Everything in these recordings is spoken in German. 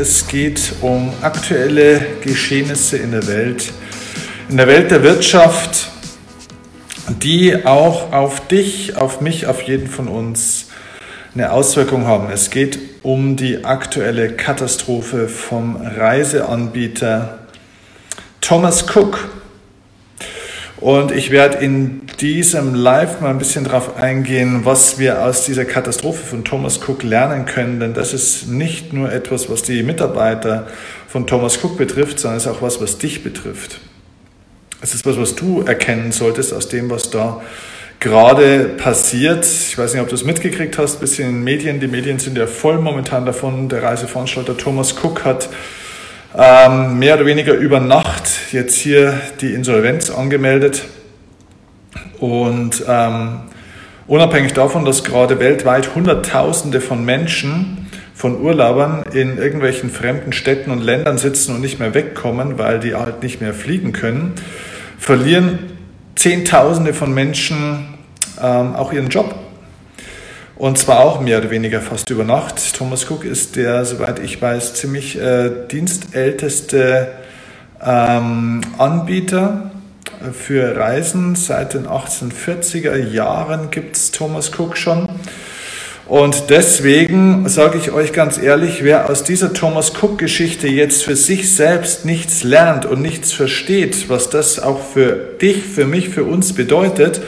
Es geht um aktuelle Geschehnisse in der Welt, in der Welt der Wirtschaft, die auch auf dich, auf mich, auf jeden von uns eine Auswirkung haben. Es geht um die aktuelle Katastrophe vom Reiseanbieter Thomas Cook. Und ich werde in diesem Live mal ein bisschen darauf eingehen, was wir aus dieser Katastrophe von Thomas Cook lernen können. Denn das ist nicht nur etwas, was die Mitarbeiter von Thomas Cook betrifft, sondern es ist auch was, was dich betrifft. Es ist was, was du erkennen solltest aus dem, was da gerade passiert. Ich weiß nicht, ob du es mitgekriegt hast, ein bisschen in den Medien. Die Medien sind ja voll momentan davon. Der Reiseveranstalter Thomas Cook hat ähm, mehr oder weniger über Nacht jetzt hier die Insolvenz angemeldet. Und ähm, unabhängig davon, dass gerade weltweit Hunderttausende von Menschen, von Urlaubern in irgendwelchen fremden Städten und Ländern sitzen und nicht mehr wegkommen, weil die halt nicht mehr fliegen können, verlieren Zehntausende von Menschen ähm, auch ihren Job. Und zwar auch mehr oder weniger fast über Nacht. Thomas Cook ist der, soweit ich weiß, ziemlich äh, dienstälteste ähm, Anbieter für Reisen. Seit den 1840er Jahren gibt es Thomas Cook schon. Und deswegen sage ich euch ganz ehrlich, wer aus dieser Thomas Cook-Geschichte jetzt für sich selbst nichts lernt und nichts versteht, was das auch für dich, für mich, für uns bedeutet,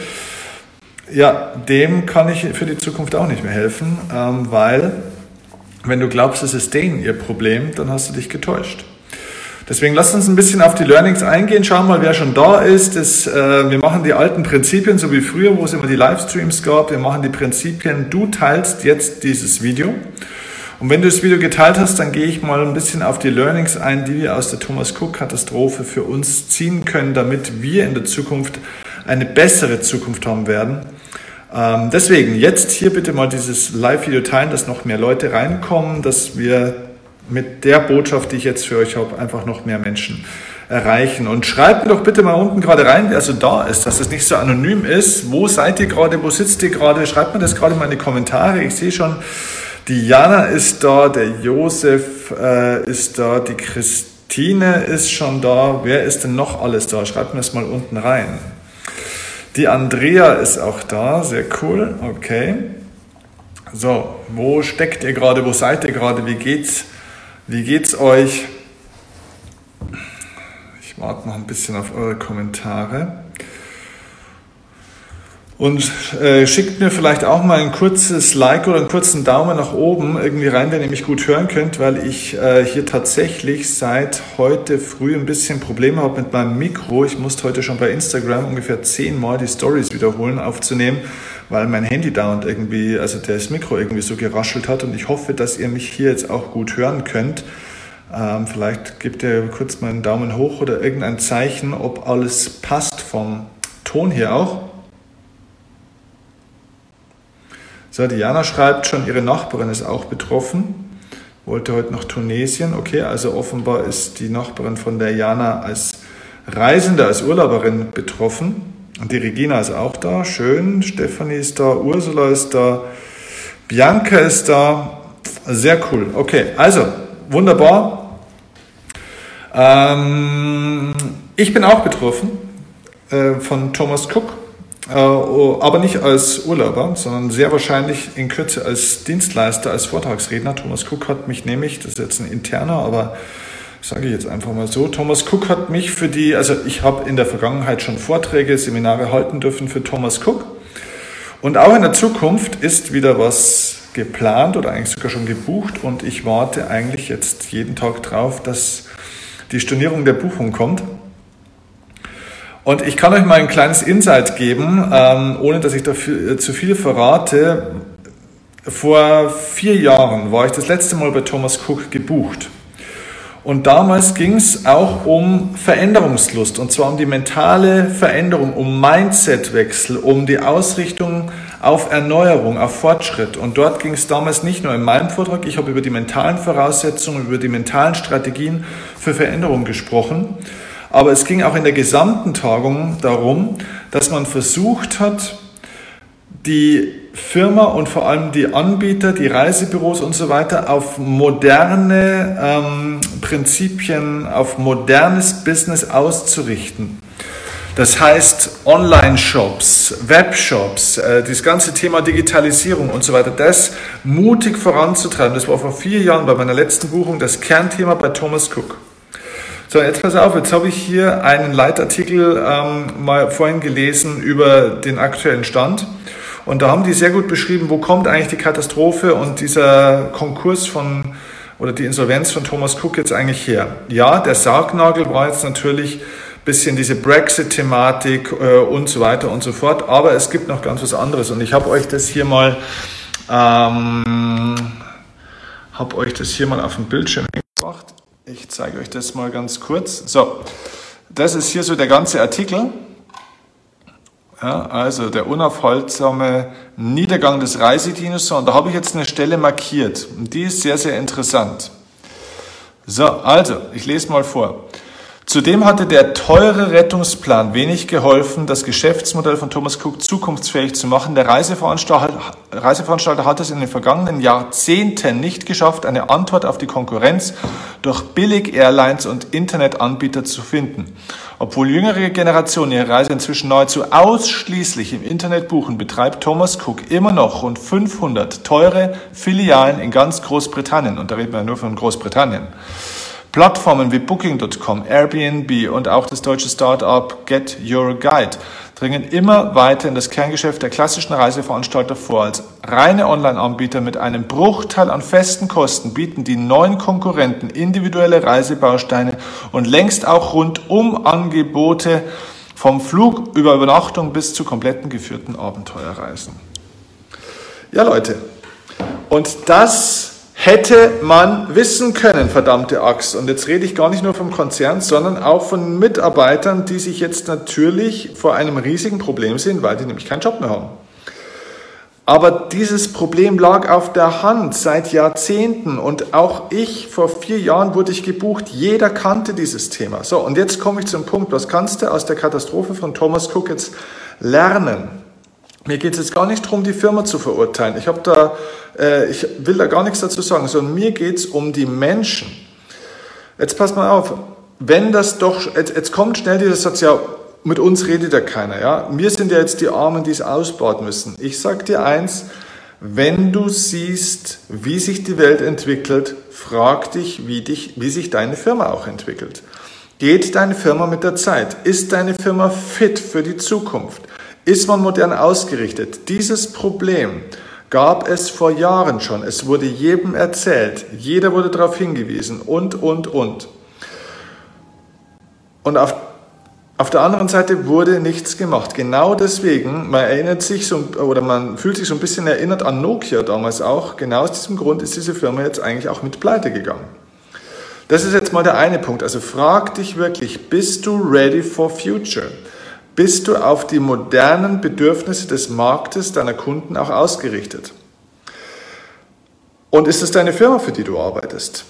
ja, dem kann ich für die Zukunft auch nicht mehr helfen, ähm, weil wenn du glaubst, es ist denen ihr Problem, dann hast du dich getäuscht. Deswegen lasst uns ein bisschen auf die Learnings eingehen. Schauen mal, wer schon da ist. Das, äh, wir machen die alten Prinzipien, so wie früher, wo es immer die Livestreams gab. Wir machen die Prinzipien. Du teilst jetzt dieses Video. Und wenn du das Video geteilt hast, dann gehe ich mal ein bisschen auf die Learnings ein, die wir aus der Thomas Cook Katastrophe für uns ziehen können, damit wir in der Zukunft eine bessere Zukunft haben werden. Ähm, deswegen jetzt hier bitte mal dieses Live-Video teilen, dass noch mehr Leute reinkommen, dass wir mit der Botschaft, die ich jetzt für euch habe, einfach noch mehr Menschen erreichen. Und schreibt mir doch bitte mal unten gerade rein, wer so da ist, dass es nicht so anonym ist. Wo seid ihr gerade? Wo sitzt ihr gerade? Schreibt mir das gerade mal in die Kommentare. Ich sehe schon, die Jana ist da, der Josef äh, ist da, die Christine ist schon da. Wer ist denn noch alles da? Schreibt mir das mal unten rein. Die Andrea ist auch da, sehr cool, okay. So, wo steckt ihr gerade, wo seid ihr gerade, wie geht's, wie geht's euch? Ich warte noch ein bisschen auf eure Kommentare. Und äh, schickt mir vielleicht auch mal ein kurzes Like oder einen kurzen Daumen nach oben irgendwie rein, wenn ihr mich gut hören könnt, weil ich äh, hier tatsächlich seit heute früh ein bisschen Probleme habe mit meinem Mikro. Ich musste heute schon bei Instagram ungefähr zehnmal die Stories wiederholen aufzunehmen, weil mein Handy da und irgendwie, also das Mikro irgendwie so geraschelt hat. Und ich hoffe, dass ihr mich hier jetzt auch gut hören könnt. Ähm, vielleicht gebt ihr kurz mal einen Daumen hoch oder irgendein Zeichen, ob alles passt vom Ton hier auch. So, Diana schreibt schon, ihre Nachbarin ist auch betroffen. Wollte heute nach Tunesien. Okay, also offenbar ist die Nachbarin von der Jana als Reisende, als Urlauberin betroffen. Und die Regina ist auch da. Schön. Stefanie ist da. Ursula ist da. Bianca ist da. Sehr cool. Okay, also wunderbar. Ähm, ich bin auch betroffen äh, von Thomas Cook. Äh, aber nicht als Urlauber, sondern sehr wahrscheinlich in Kürze als Dienstleister, als Vortragsredner. Thomas Cook hat mich nämlich, das ist jetzt ein interner, aber sage ich jetzt einfach mal so, Thomas Cook hat mich für die, also ich habe in der Vergangenheit schon Vorträge, Seminare halten dürfen für Thomas Cook. Und auch in der Zukunft ist wieder was geplant oder eigentlich sogar schon gebucht und ich warte eigentlich jetzt jeden Tag drauf, dass die Stornierung der Buchung kommt. Und ich kann euch mal ein kleines Insight geben, ähm, ohne dass ich dafür äh, zu viel verrate. Vor vier Jahren war ich das letzte Mal bei Thomas Cook gebucht. Und damals ging es auch um Veränderungslust, und zwar um die mentale Veränderung, um Mindsetwechsel, um die Ausrichtung auf Erneuerung, auf Fortschritt. Und dort ging es damals nicht nur in meinem Vortrag, ich habe über die mentalen Voraussetzungen, über die mentalen Strategien für Veränderung gesprochen, aber es ging auch in der gesamten Tagung darum, dass man versucht hat, die Firma und vor allem die Anbieter, die Reisebüros und so weiter auf moderne ähm, Prinzipien, auf modernes Business auszurichten. Das heißt, Online-Shops, Webshops, äh, dieses ganze Thema Digitalisierung und so weiter, das mutig voranzutreiben. Das war vor vier Jahren bei meiner letzten Buchung das Kernthema bei Thomas Cook. So, jetzt pass auf, jetzt habe ich hier einen Leitartikel ähm, mal vorhin gelesen über den aktuellen Stand. Und da haben die sehr gut beschrieben, wo kommt eigentlich die Katastrophe und dieser Konkurs von oder die Insolvenz von Thomas Cook jetzt eigentlich her. Ja, der Sargnagel war jetzt natürlich bisschen diese Brexit-Thematik äh, und so weiter und so fort. Aber es gibt noch ganz was anderes und ich habe euch das hier mal, ähm, habe euch das hier mal auf dem Bildschirm gebracht. Ich zeige euch das mal ganz kurz. So, das ist hier so der ganze Artikel. Ja, also der unaufhaltsame Niedergang des Reisedinosaurs. Und da habe ich jetzt eine Stelle markiert. Und die ist sehr, sehr interessant. So, also, ich lese mal vor. Zudem hatte der teure Rettungsplan wenig geholfen, das Geschäftsmodell von Thomas Cook zukunftsfähig zu machen. Der Reiseveranstalter, Reiseveranstalter hat es in den vergangenen Jahrzehnten nicht geschafft, eine Antwort auf die Konkurrenz durch Billig-Airlines und Internetanbieter zu finden. Obwohl jüngere Generationen ihre Reise inzwischen nahezu ausschließlich im Internet buchen, betreibt Thomas Cook immer noch rund 500 teure Filialen in ganz Großbritannien. Und da reden wir nur von Großbritannien. Plattformen wie Booking.com, Airbnb und auch das deutsche Startup Get Your Guide dringen immer weiter in das Kerngeschäft der klassischen Reiseveranstalter vor. Als reine Online-Anbieter mit einem Bruchteil an festen Kosten bieten die neuen Konkurrenten individuelle Reisebausteine und längst auch rundum Angebote vom Flug über Übernachtung bis zu kompletten geführten Abenteuerreisen. Ja, Leute. Und das hätte man wissen können, verdammte Axt. Und jetzt rede ich gar nicht nur vom Konzern, sondern auch von Mitarbeitern, die sich jetzt natürlich vor einem riesigen Problem sehen, weil die nämlich keinen Job mehr haben. Aber dieses Problem lag auf der Hand seit Jahrzehnten und auch ich, vor vier Jahren wurde ich gebucht, jeder kannte dieses Thema. So, und jetzt komme ich zum Punkt, was kannst du aus der Katastrophe von Thomas Cook jetzt lernen? Mir geht es jetzt gar nicht darum, die Firma zu verurteilen. Ich, da, äh, ich will da gar nichts dazu sagen, sondern mir geht es um die Menschen. Jetzt passt mal auf, wenn das doch, jetzt, jetzt kommt schnell dieser Satz, ja, mit uns redet ja keiner. Ja? Wir sind ja jetzt die Armen, die es ausbauen müssen. Ich sage dir eins, wenn du siehst, wie sich die Welt entwickelt, frag dich, wie, dich, wie sich deine Firma auch entwickelt. Geht deine Firma mit der Zeit? Ist deine Firma fit für die Zukunft? Ist man modern ausgerichtet? Dieses Problem gab es vor Jahren schon. Es wurde jedem erzählt. Jeder wurde darauf hingewiesen und, und, und. Und auf, auf der anderen Seite wurde nichts gemacht. Genau deswegen, man erinnert sich so, oder man fühlt sich so ein bisschen erinnert an Nokia damals auch. Genau aus diesem Grund ist diese Firma jetzt eigentlich auch mit pleite gegangen. Das ist jetzt mal der eine Punkt. Also frag dich wirklich, bist du ready for future? Bist du auf die modernen Bedürfnisse des Marktes deiner Kunden auch ausgerichtet? Und ist es deine Firma, für die du arbeitest?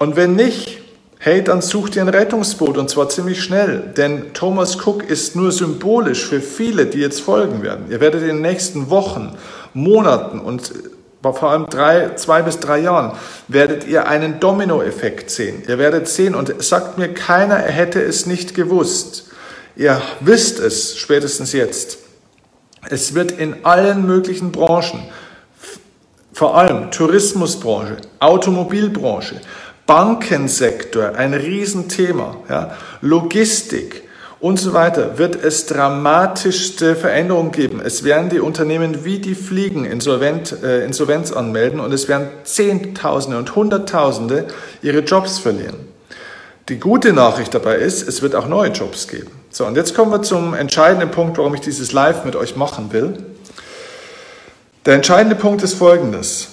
Und wenn nicht, hey, dann such dir ein Rettungsboot und zwar ziemlich schnell, denn Thomas Cook ist nur symbolisch für viele, die jetzt folgen werden. Ihr werdet in den nächsten Wochen, Monaten und vor allem drei, zwei bis drei Jahren werdet ihr einen Dominoeffekt sehen. Ihr werdet sehen und sagt mir keiner, er hätte es nicht gewusst. Ihr wisst es spätestens jetzt. Es wird in allen möglichen Branchen, vor allem Tourismusbranche, Automobilbranche, Bankensektor, ein Riesenthema, ja, Logistik und so weiter, wird es dramatischste Veränderungen geben. Es werden die Unternehmen wie die Fliegen insolvent, äh, Insolvenz anmelden und es werden Zehntausende und Hunderttausende ihre Jobs verlieren. Die gute Nachricht dabei ist, es wird auch neue Jobs geben. So, und jetzt kommen wir zum entscheidenden Punkt, warum ich dieses Live mit euch machen will. Der entscheidende Punkt ist folgendes.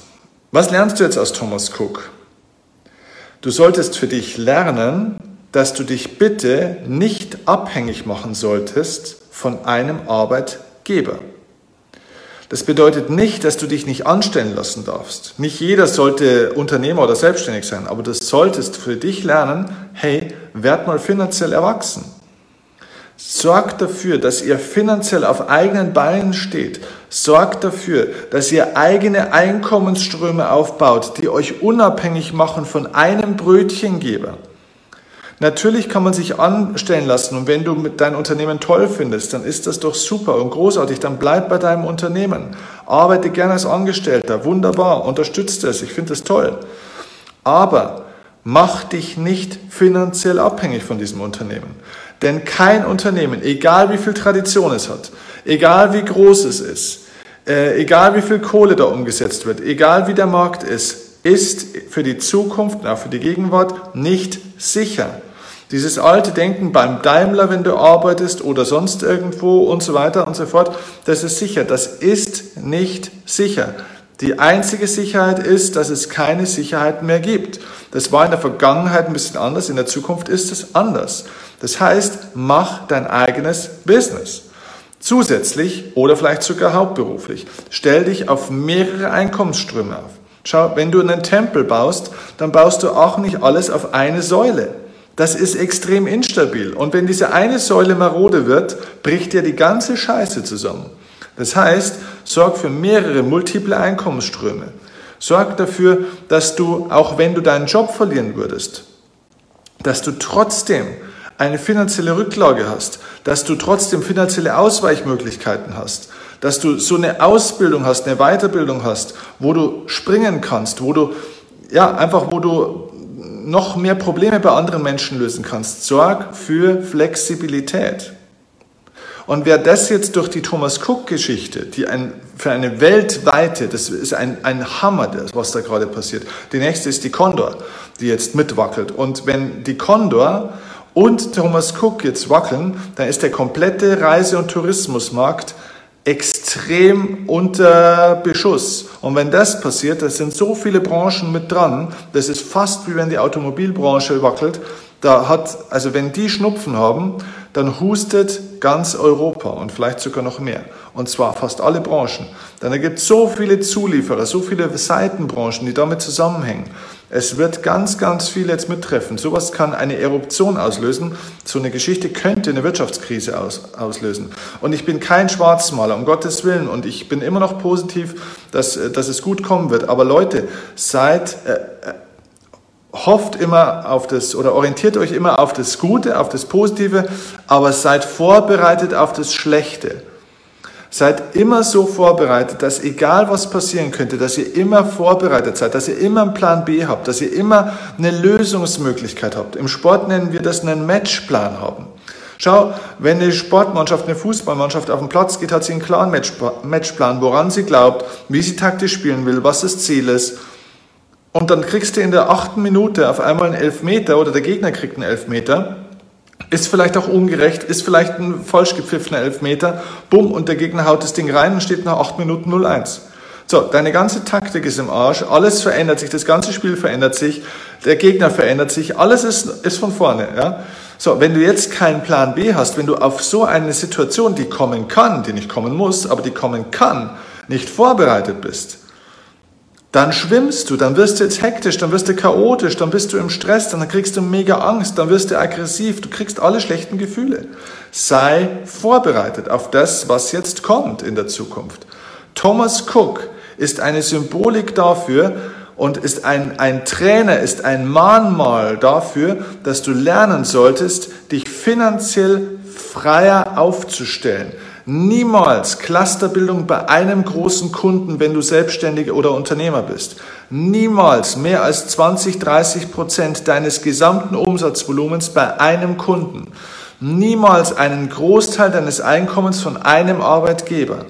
Was lernst du jetzt aus Thomas Cook? Du solltest für dich lernen, dass du dich bitte nicht abhängig machen solltest von einem Arbeitgeber. Das bedeutet nicht, dass du dich nicht anstellen lassen darfst. Nicht jeder sollte Unternehmer oder selbstständig sein, aber du solltest für dich lernen, hey, werd mal finanziell erwachsen. Sorgt dafür, dass ihr finanziell auf eigenen Beinen steht. Sorgt dafür, dass ihr eigene Einkommensströme aufbaut, die euch unabhängig machen von einem Brötchengeber. Natürlich kann man sich anstellen lassen und wenn du dein Unternehmen toll findest, dann ist das doch super und großartig, dann bleib bei deinem Unternehmen. Arbeite gerne als Angestellter, wunderbar, unterstütze es, ich finde es toll. Aber mach dich nicht finanziell abhängig von diesem Unternehmen. Denn kein Unternehmen, egal wie viel Tradition es hat, egal wie groß es ist, äh, egal wie viel Kohle da umgesetzt wird, egal wie der Markt ist, ist für die Zukunft, auch für die Gegenwart nicht sicher. Dieses alte Denken beim Daimler, wenn du arbeitest oder sonst irgendwo und so weiter und so fort, das ist sicher. Das ist nicht sicher. Die einzige Sicherheit ist, dass es keine Sicherheit mehr gibt. Das war in der Vergangenheit ein bisschen anders, in der Zukunft ist es anders. Das heißt, mach dein eigenes Business. Zusätzlich oder vielleicht sogar hauptberuflich. Stell dich auf mehrere Einkommensströme auf. Schau, wenn du einen Tempel baust, dann baust du auch nicht alles auf eine Säule. Das ist extrem instabil. Und wenn diese eine Säule marode wird, bricht dir die ganze Scheiße zusammen. Das heißt, sorg für mehrere multiple Einkommensströme. Sorg dafür, dass du, auch wenn du deinen Job verlieren würdest, dass du trotzdem eine finanzielle Rücklage hast, dass du trotzdem finanzielle Ausweichmöglichkeiten hast, dass du so eine Ausbildung hast, eine Weiterbildung hast, wo du springen kannst, wo du, ja, einfach, wo du noch mehr Probleme bei anderen Menschen lösen kannst. Sorg für Flexibilität. Und wer das jetzt durch die Thomas Cook-Geschichte, die ein, für eine weltweite, das ist ein, ein Hammer, was da gerade passiert. Die nächste ist die Condor, die jetzt mitwackelt. Und wenn die Condor und Thomas Cook jetzt wackeln, dann ist der komplette Reise- und Tourismusmarkt extrem unter Beschuss. Und wenn das passiert, da sind so viele Branchen mit dran, das ist fast wie wenn die Automobilbranche wackelt. Da hat, also wenn die Schnupfen haben, dann hustet ganz Europa und vielleicht sogar noch mehr. Und zwar fast alle Branchen. Denn da gibt es so viele Zulieferer, so viele Seitenbranchen, die damit zusammenhängen. Es wird ganz, ganz viel jetzt mittreffen. Sowas kann eine Eruption auslösen. So eine Geschichte könnte eine Wirtschaftskrise aus, auslösen. Und ich bin kein Schwarzmaler, um Gottes Willen. Und ich bin immer noch positiv, dass, dass es gut kommen wird. Aber Leute, seid, äh, äh hofft immer auf das oder orientiert euch immer auf das Gute, auf das Positive, aber seid vorbereitet auf das Schlechte. Seid immer so vorbereitet, dass egal was passieren könnte, dass ihr immer vorbereitet seid, dass ihr immer einen Plan B habt, dass ihr immer eine Lösungsmöglichkeit habt. Im Sport nennen wir das einen Matchplan haben. Schau, wenn eine Sportmannschaft, eine Fußballmannschaft auf den Platz geht, hat sie einen klaren Matchplan, woran sie glaubt, wie sie taktisch spielen will, was das Ziel ist. Und dann kriegst du in der achten Minute auf einmal einen Elfmeter oder der Gegner kriegt einen Elfmeter ist vielleicht auch ungerecht, ist vielleicht ein falsch gepfiffener Elfmeter. Bumm, und der Gegner haut das Ding rein und steht nach 8 Minuten 0-1. So, deine ganze Taktik ist im Arsch, alles verändert sich, das ganze Spiel verändert sich, der Gegner verändert sich, alles ist, ist von vorne. Ja? So, wenn du jetzt keinen Plan B hast, wenn du auf so eine Situation, die kommen kann, die nicht kommen muss, aber die kommen kann, nicht vorbereitet bist, dann schwimmst du, dann wirst du jetzt hektisch, dann wirst du chaotisch, dann bist du im Stress, dann kriegst du mega Angst, dann wirst du aggressiv, du kriegst alle schlechten Gefühle. Sei vorbereitet auf das, was jetzt kommt in der Zukunft. Thomas Cook ist eine Symbolik dafür und ist ein, ein Trainer, ist ein Mahnmal dafür, dass du lernen solltest, dich finanziell freier aufzustellen Niemals Clusterbildung bei einem großen Kunden, wenn du Selbstständiger oder Unternehmer bist. Niemals mehr als 20, 30 Prozent deines gesamten Umsatzvolumens bei einem Kunden. Niemals einen Großteil deines Einkommens von einem Arbeitgeber.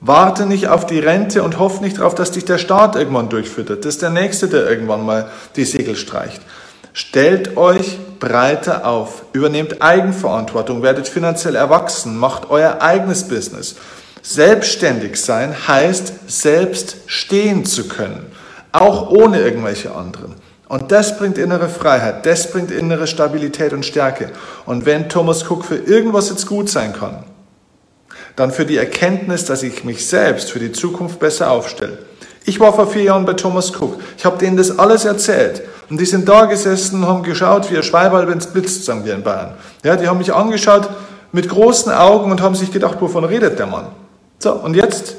Warte nicht auf die Rente und hoff nicht darauf, dass dich der Staat irgendwann durchfüttert. Das ist der Nächste, der irgendwann mal die Segel streicht. Stellt euch breiter auf, übernehmt Eigenverantwortung, werdet finanziell erwachsen, macht euer eigenes Business. Selbstständig sein heißt, selbst stehen zu können, auch ohne irgendwelche anderen. Und das bringt innere Freiheit, das bringt innere Stabilität und Stärke. Und wenn Thomas Cook für irgendwas jetzt gut sein kann, dann für die Erkenntnis, dass ich mich selbst für die Zukunft besser aufstelle. Ich war vor vier Jahren bei Thomas Cook. Ich habe denen das alles erzählt. Und die sind da gesessen und haben geschaut, wie ein Schweibalb ins Blitz, sagen wir in Bayern. Ja, die haben mich angeschaut, mit großen Augen und haben sich gedacht, wovon redet der Mann? So, und jetzt,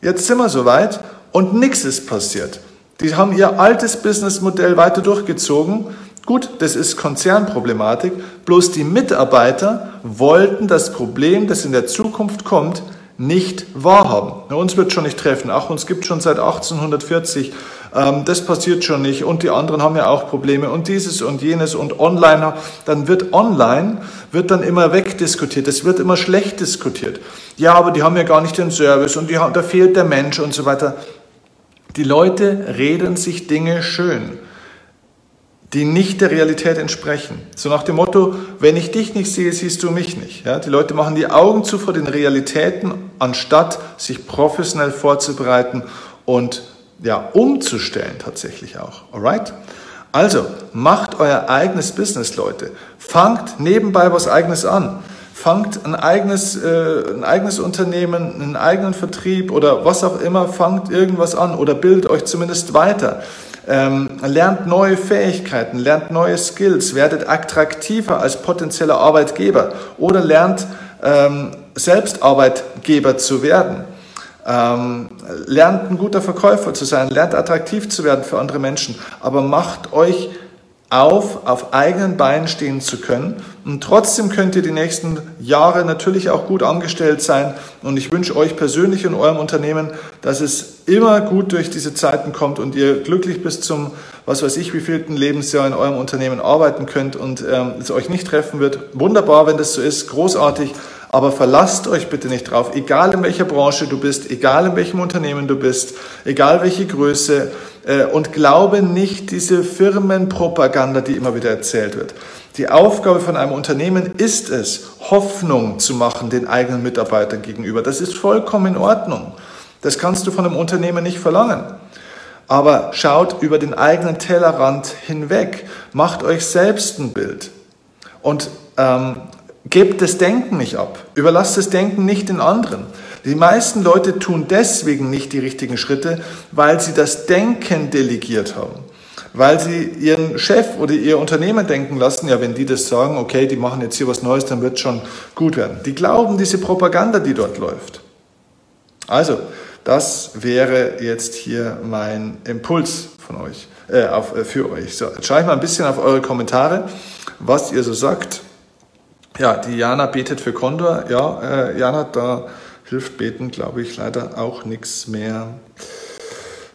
jetzt sind wir soweit und nichts ist passiert. Die haben ihr altes Businessmodell weiter durchgezogen. Gut, das ist Konzernproblematik. Bloß die Mitarbeiter wollten das Problem, das in der Zukunft kommt, nicht wahrhaben. Uns wird schon nicht treffen. Ach, uns gibt schon seit 1840. Ähm, das passiert schon nicht. Und die anderen haben ja auch Probleme. Und dieses und jenes und online. Dann wird online, wird dann immer wegdiskutiert. Es wird immer schlecht diskutiert. Ja, aber die haben ja gar nicht den Service und die, da fehlt der Mensch und so weiter. Die Leute reden sich Dinge schön die nicht der Realität entsprechen. So nach dem Motto, wenn ich dich nicht sehe, siehst du mich nicht. Ja, die Leute machen die Augen zu vor den Realitäten, anstatt sich professionell vorzubereiten und ja, umzustellen tatsächlich auch. Alright? Also, macht euer eigenes Business, Leute. Fangt nebenbei was eigenes an. Fangt ein eigenes, äh, ein eigenes Unternehmen, einen eigenen Vertrieb oder was auch immer, fangt irgendwas an oder bildet euch zumindest weiter. Ähm, lernt neue Fähigkeiten, lernt neue Skills, werdet attraktiver als potenzieller Arbeitgeber oder lernt ähm, selbst Arbeitgeber zu werden. Ähm, lernt ein guter Verkäufer zu sein, lernt attraktiv zu werden für andere Menschen, aber macht euch auf, auf eigenen Beinen stehen zu können. Und trotzdem könnt ihr die nächsten Jahre natürlich auch gut angestellt sein. Und ich wünsche euch persönlich in eurem Unternehmen, dass es immer gut durch diese Zeiten kommt und ihr glücklich bis zum, was weiß ich, wievielten Lebensjahr in eurem Unternehmen arbeiten könnt und ähm, es euch nicht treffen wird. Wunderbar, wenn das so ist, großartig. Aber verlasst euch bitte nicht drauf, egal in welcher Branche du bist, egal in welchem Unternehmen du bist, egal welche Größe, äh, und glaube nicht diese Firmenpropaganda, die immer wieder erzählt wird. Die Aufgabe von einem Unternehmen ist es, Hoffnung zu machen den eigenen Mitarbeitern gegenüber. Das ist vollkommen in Ordnung. Das kannst du von einem Unternehmen nicht verlangen. Aber schaut über den eigenen Tellerrand hinweg, macht euch selbst ein Bild und ähm, Gebt das Denken nicht ab. Überlasst das Denken nicht den anderen. Die meisten Leute tun deswegen nicht die richtigen Schritte, weil sie das Denken delegiert haben. Weil sie ihren Chef oder ihr Unternehmen denken lassen, ja, wenn die das sagen, okay, die machen jetzt hier was Neues, dann wird es schon gut werden. Die glauben diese Propaganda, die dort läuft. Also, das wäre jetzt hier mein Impuls von euch, äh, auf, äh, für euch. So, jetzt schaue ich mal ein bisschen auf eure Kommentare, was ihr so sagt. Ja, die Jana betet für Condor. Ja, äh, Jana, da hilft Beten, glaube ich, leider auch nichts mehr.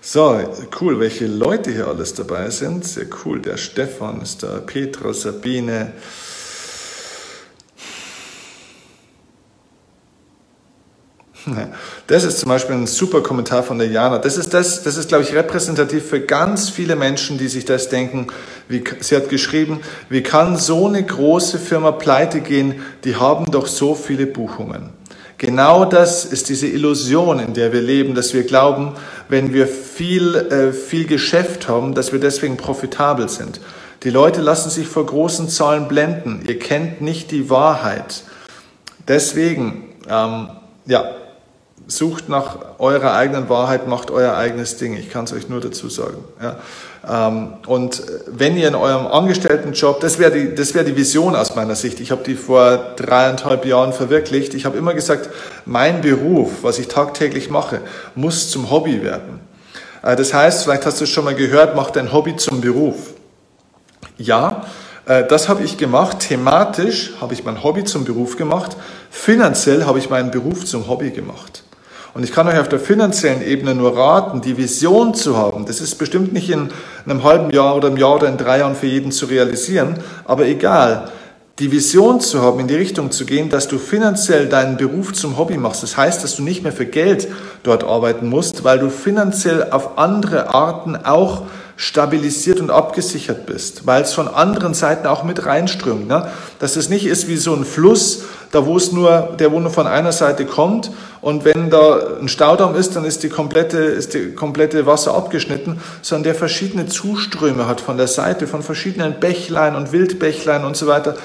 So, cool, welche Leute hier alles dabei sind. Sehr cool. Der Stefan ist da, Petra, Sabine, Das ist zum Beispiel ein super Kommentar von der Jana. Das ist, das, das ist, glaube ich, repräsentativ für ganz viele Menschen, die sich das denken. Wie, sie hat geschrieben, wie kann so eine große Firma pleite gehen? Die haben doch so viele Buchungen. Genau das ist diese Illusion, in der wir leben, dass wir glauben, wenn wir viel, äh, viel Geschäft haben, dass wir deswegen profitabel sind. Die Leute lassen sich vor großen Zahlen blenden. Ihr kennt nicht die Wahrheit. Deswegen, ähm, ja, sucht nach eurer eigenen Wahrheit, macht euer eigenes Ding. Ich kann es euch nur dazu sagen. Ja. Ähm, und wenn ihr in eurem Angestelltenjob, das wäre die, das wäre die Vision aus meiner Sicht. Ich habe die vor dreieinhalb Jahren verwirklicht. Ich habe immer gesagt, mein Beruf, was ich tagtäglich mache, muss zum Hobby werden. Äh, das heißt, vielleicht hast du es schon mal gehört, mach dein Hobby zum Beruf. Ja, äh, das habe ich gemacht. Thematisch habe ich mein Hobby zum Beruf gemacht. Finanziell habe ich meinen Beruf zum Hobby gemacht. Und ich kann euch auf der finanziellen Ebene nur raten, die Vision zu haben. Das ist bestimmt nicht in einem halben Jahr oder einem Jahr oder in drei Jahren für jeden zu realisieren, aber egal. Die Vision zu haben, in die Richtung zu gehen, dass du finanziell deinen Beruf zum Hobby machst. Das heißt, dass du nicht mehr für Geld dort arbeiten musst, weil du finanziell auf andere Arten auch stabilisiert und abgesichert bist, weil es von anderen Seiten auch mit reinströmt. Ne? Dass es nicht ist wie so ein Fluss, da wo es nur, der wo nur von einer Seite kommt und wenn da ein Staudamm ist, dann ist die komplette, ist die komplette Wasser abgeschnitten, sondern der verschiedene Zuströme hat von der Seite, von verschiedenen Bächlein und Wildbächlein und so weiter.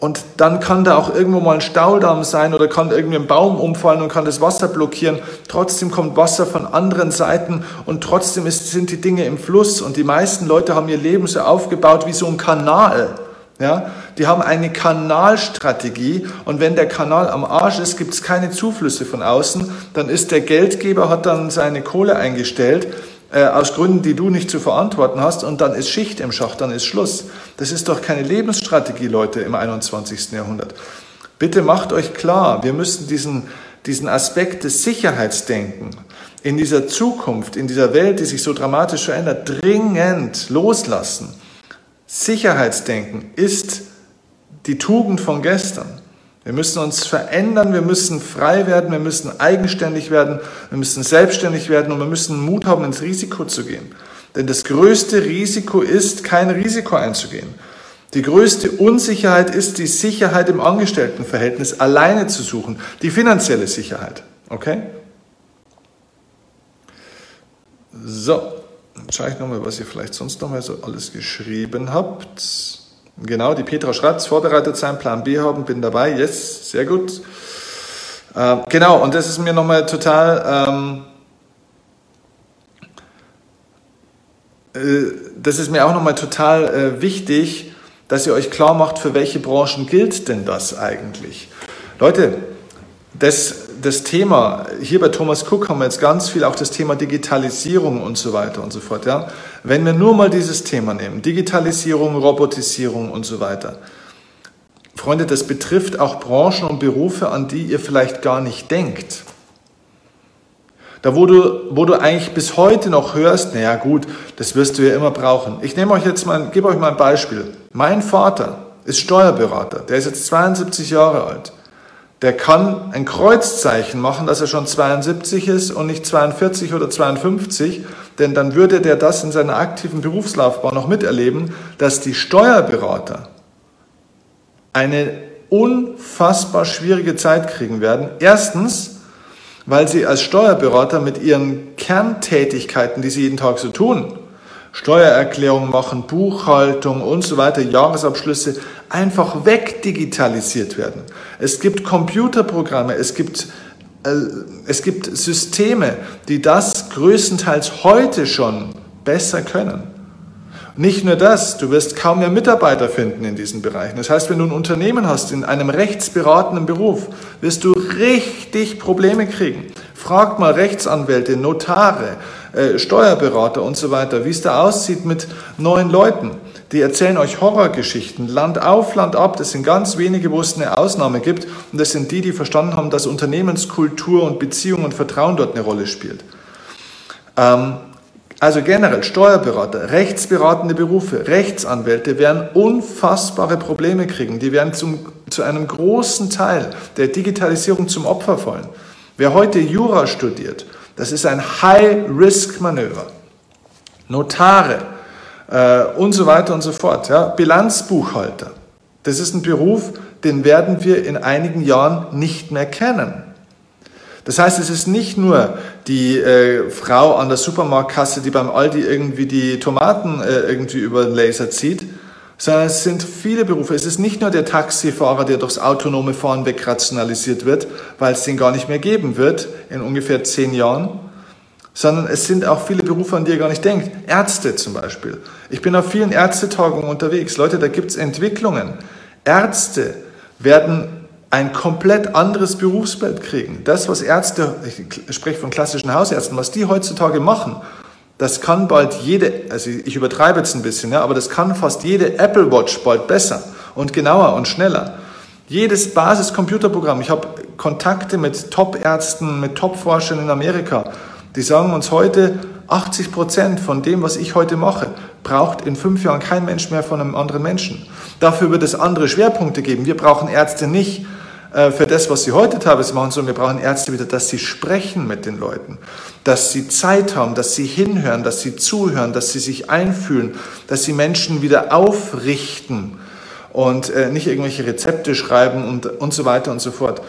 Und dann kann da auch irgendwo mal ein Staudamm sein oder kann irgendwie ein Baum umfallen und kann das Wasser blockieren. Trotzdem kommt Wasser von anderen Seiten und trotzdem ist, sind die Dinge im Fluss. Und die meisten Leute haben ihr Leben so aufgebaut wie so ein Kanal. Ja? die haben eine Kanalstrategie und wenn der Kanal am Arsch ist, gibt es keine Zuflüsse von außen, dann ist der Geldgeber, hat dann seine Kohle eingestellt, äh, aus Gründen, die du nicht zu verantworten hast und dann ist Schicht im Schacht, dann ist Schluss. Das ist doch keine Lebensstrategie, Leute, im 21. Jahrhundert. Bitte macht euch klar, wir müssen diesen, diesen Aspekt des Sicherheitsdenken in dieser Zukunft, in dieser Welt, die sich so dramatisch verändert, dringend loslassen. Sicherheitsdenken ist die Tugend von gestern. Wir müssen uns verändern, wir müssen frei werden, wir müssen eigenständig werden, wir müssen selbstständig werden und wir müssen Mut haben, ins Risiko zu gehen. Denn das größte Risiko ist, kein Risiko einzugehen. Die größte Unsicherheit ist die Sicherheit im Angestelltenverhältnis alleine zu suchen, die finanzielle Sicherheit. Okay? So, dann schaue ich nochmal, was ihr vielleicht sonst nochmal so alles geschrieben habt. Genau, die Petra schreibt, vorbereitet sein, Plan B haben, bin dabei, yes, sehr gut. Äh, genau, und das ist mir nochmal total, ähm, äh, das ist mir auch nochmal total äh, wichtig, dass ihr euch klar macht, für welche Branchen gilt denn das eigentlich. Leute, das, das Thema, hier bei Thomas Cook haben wir jetzt ganz viel auch das Thema Digitalisierung und so weiter und so fort. Ja? Wenn wir nur mal dieses Thema nehmen, Digitalisierung, Robotisierung und so weiter. Freunde, das betrifft auch Branchen und Berufe, an die ihr vielleicht gar nicht denkt. Da, wo du, wo du eigentlich bis heute noch hörst, naja gut, das wirst du ja immer brauchen. Ich nehme euch jetzt mal, gebe euch mal ein Beispiel. Mein Vater ist Steuerberater, der ist jetzt 72 Jahre alt der kann ein Kreuzzeichen machen, dass er schon 72 ist und nicht 42 oder 52, denn dann würde der das in seiner aktiven Berufslaufbahn noch miterleben, dass die Steuerberater eine unfassbar schwierige Zeit kriegen werden. Erstens, weil sie als Steuerberater mit ihren Kerntätigkeiten, die sie jeden Tag so tun, Steuererklärung machen, Buchhaltung und so weiter, Jahresabschlüsse einfach wegdigitalisiert werden. Es gibt Computerprogramme, es gibt, äh, es gibt Systeme, die das größtenteils heute schon besser können. Nicht nur das, du wirst kaum mehr Mitarbeiter finden in diesen Bereichen. Das heißt, wenn du ein Unternehmen hast in einem rechtsberatenden Beruf, wirst du richtig Probleme kriegen. Frag mal Rechtsanwälte, Notare, äh, Steuerberater und so weiter, wie es da aussieht mit neuen Leuten. Die erzählen euch Horrorgeschichten, Land auf, Land ab. Das sind ganz wenige, wo es eine Ausnahme gibt. Und das sind die, die verstanden haben, dass Unternehmenskultur und Beziehung und Vertrauen dort eine Rolle spielt. Ähm, also generell Steuerberater, rechtsberatende Berufe, Rechtsanwälte werden unfassbare Probleme kriegen. Die werden zum, zu einem großen Teil der Digitalisierung zum Opfer fallen. Wer heute Jura studiert, das ist ein High-Risk-Manöver. Notare äh, und so weiter und so fort. Ja. Bilanzbuchhalter, das ist ein Beruf, den werden wir in einigen Jahren nicht mehr kennen. Das heißt, es ist nicht nur die äh, Frau an der Supermarktkasse, die beim Aldi irgendwie die Tomaten äh, irgendwie über den Laser zieht, sondern es sind viele Berufe. Es ist nicht nur der Taxifahrer, der durchs autonome Fahren wegrationalisiert wird, weil es den gar nicht mehr geben wird in ungefähr zehn Jahren, sondern es sind auch viele Berufe, an die ihr gar nicht denkt. Ärzte zum Beispiel. Ich bin auf vielen Ärztetagungen unterwegs. Leute, da gibt es Entwicklungen. Ärzte werden ein komplett anderes Berufsbild kriegen. Das, was Ärzte, ich spreche von klassischen Hausärzten, was die heutzutage machen, das kann bald jede, also ich übertreibe jetzt ein bisschen, ja, aber das kann fast jede Apple Watch bald besser und genauer und schneller. Jedes Basiscomputerprogramm, ich habe Kontakte mit Top-Ärzten, mit Top-Forschern in Amerika, die sagen uns heute, 80 Prozent von dem, was ich heute mache, braucht in fünf Jahren kein Mensch mehr von einem anderen Menschen. Dafür wird es andere Schwerpunkte geben. Wir brauchen Ärzte nicht, für das, was sie heute teilweise machen, sondern wir brauchen Ärzte wieder, dass sie sprechen mit den Leuten, dass sie Zeit haben, dass sie hinhören, dass sie zuhören, dass sie sich einfühlen, dass sie Menschen wieder aufrichten und äh, nicht irgendwelche Rezepte schreiben und, und so weiter und so fort.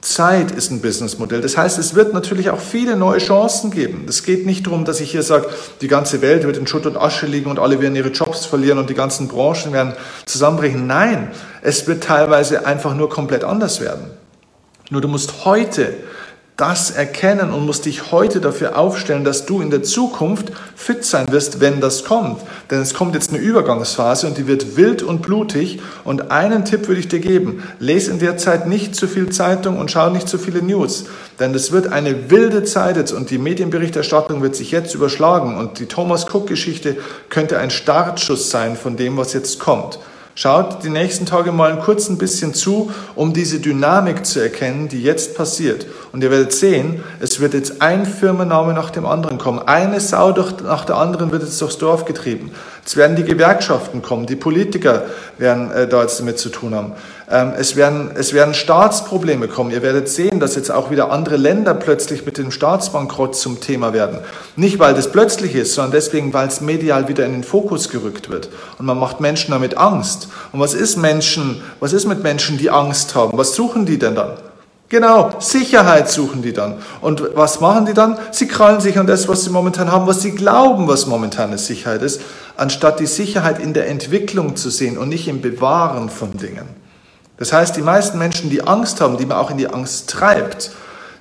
Zeit ist ein Businessmodell. Das heißt, es wird natürlich auch viele neue Chancen geben. Es geht nicht darum, dass ich hier sage, die ganze Welt wird in Schutt und Asche liegen und alle werden ihre Jobs verlieren und die ganzen Branchen werden zusammenbrechen. Nein, es wird teilweise einfach nur komplett anders werden. Nur du musst heute das erkennen und musst dich heute dafür aufstellen, dass du in der Zukunft fit sein wirst, wenn das kommt. Denn es kommt jetzt eine Übergangsphase und die wird wild und blutig. Und einen Tipp würde ich dir geben. Lese in der Zeit nicht zu viel Zeitung und schau nicht zu viele News. Denn es wird eine wilde Zeit jetzt und die Medienberichterstattung wird sich jetzt überschlagen. Und die Thomas Cook-Geschichte könnte ein Startschuss sein von dem, was jetzt kommt. Schaut die nächsten Tage mal kurz ein bisschen zu, um diese Dynamik zu erkennen, die jetzt passiert. Und ihr werdet sehen, es wird jetzt ein Firmenname nach dem anderen kommen. Eine Sau nach der anderen wird jetzt durchs Dorf getrieben. Es werden die Gewerkschaften kommen, die Politiker werden äh, da jetzt damit zu tun haben. Ähm, es, werden, es werden Staatsprobleme kommen. Ihr werdet sehen, dass jetzt auch wieder andere Länder plötzlich mit dem Staatsbankrott zum Thema werden. Nicht, weil das plötzlich ist, sondern deswegen, weil es medial wieder in den Fokus gerückt wird. Und man macht Menschen damit Angst. Und was ist Menschen, was ist mit Menschen, die Angst haben? Was suchen die denn dann? Genau, Sicherheit suchen die dann. Und was machen die dann? Sie krallen sich an das, was sie momentan haben, was sie glauben, was momentane Sicherheit ist, anstatt die Sicherheit in der Entwicklung zu sehen und nicht im Bewahren von Dingen. Das heißt, die meisten Menschen, die Angst haben, die man auch in die Angst treibt,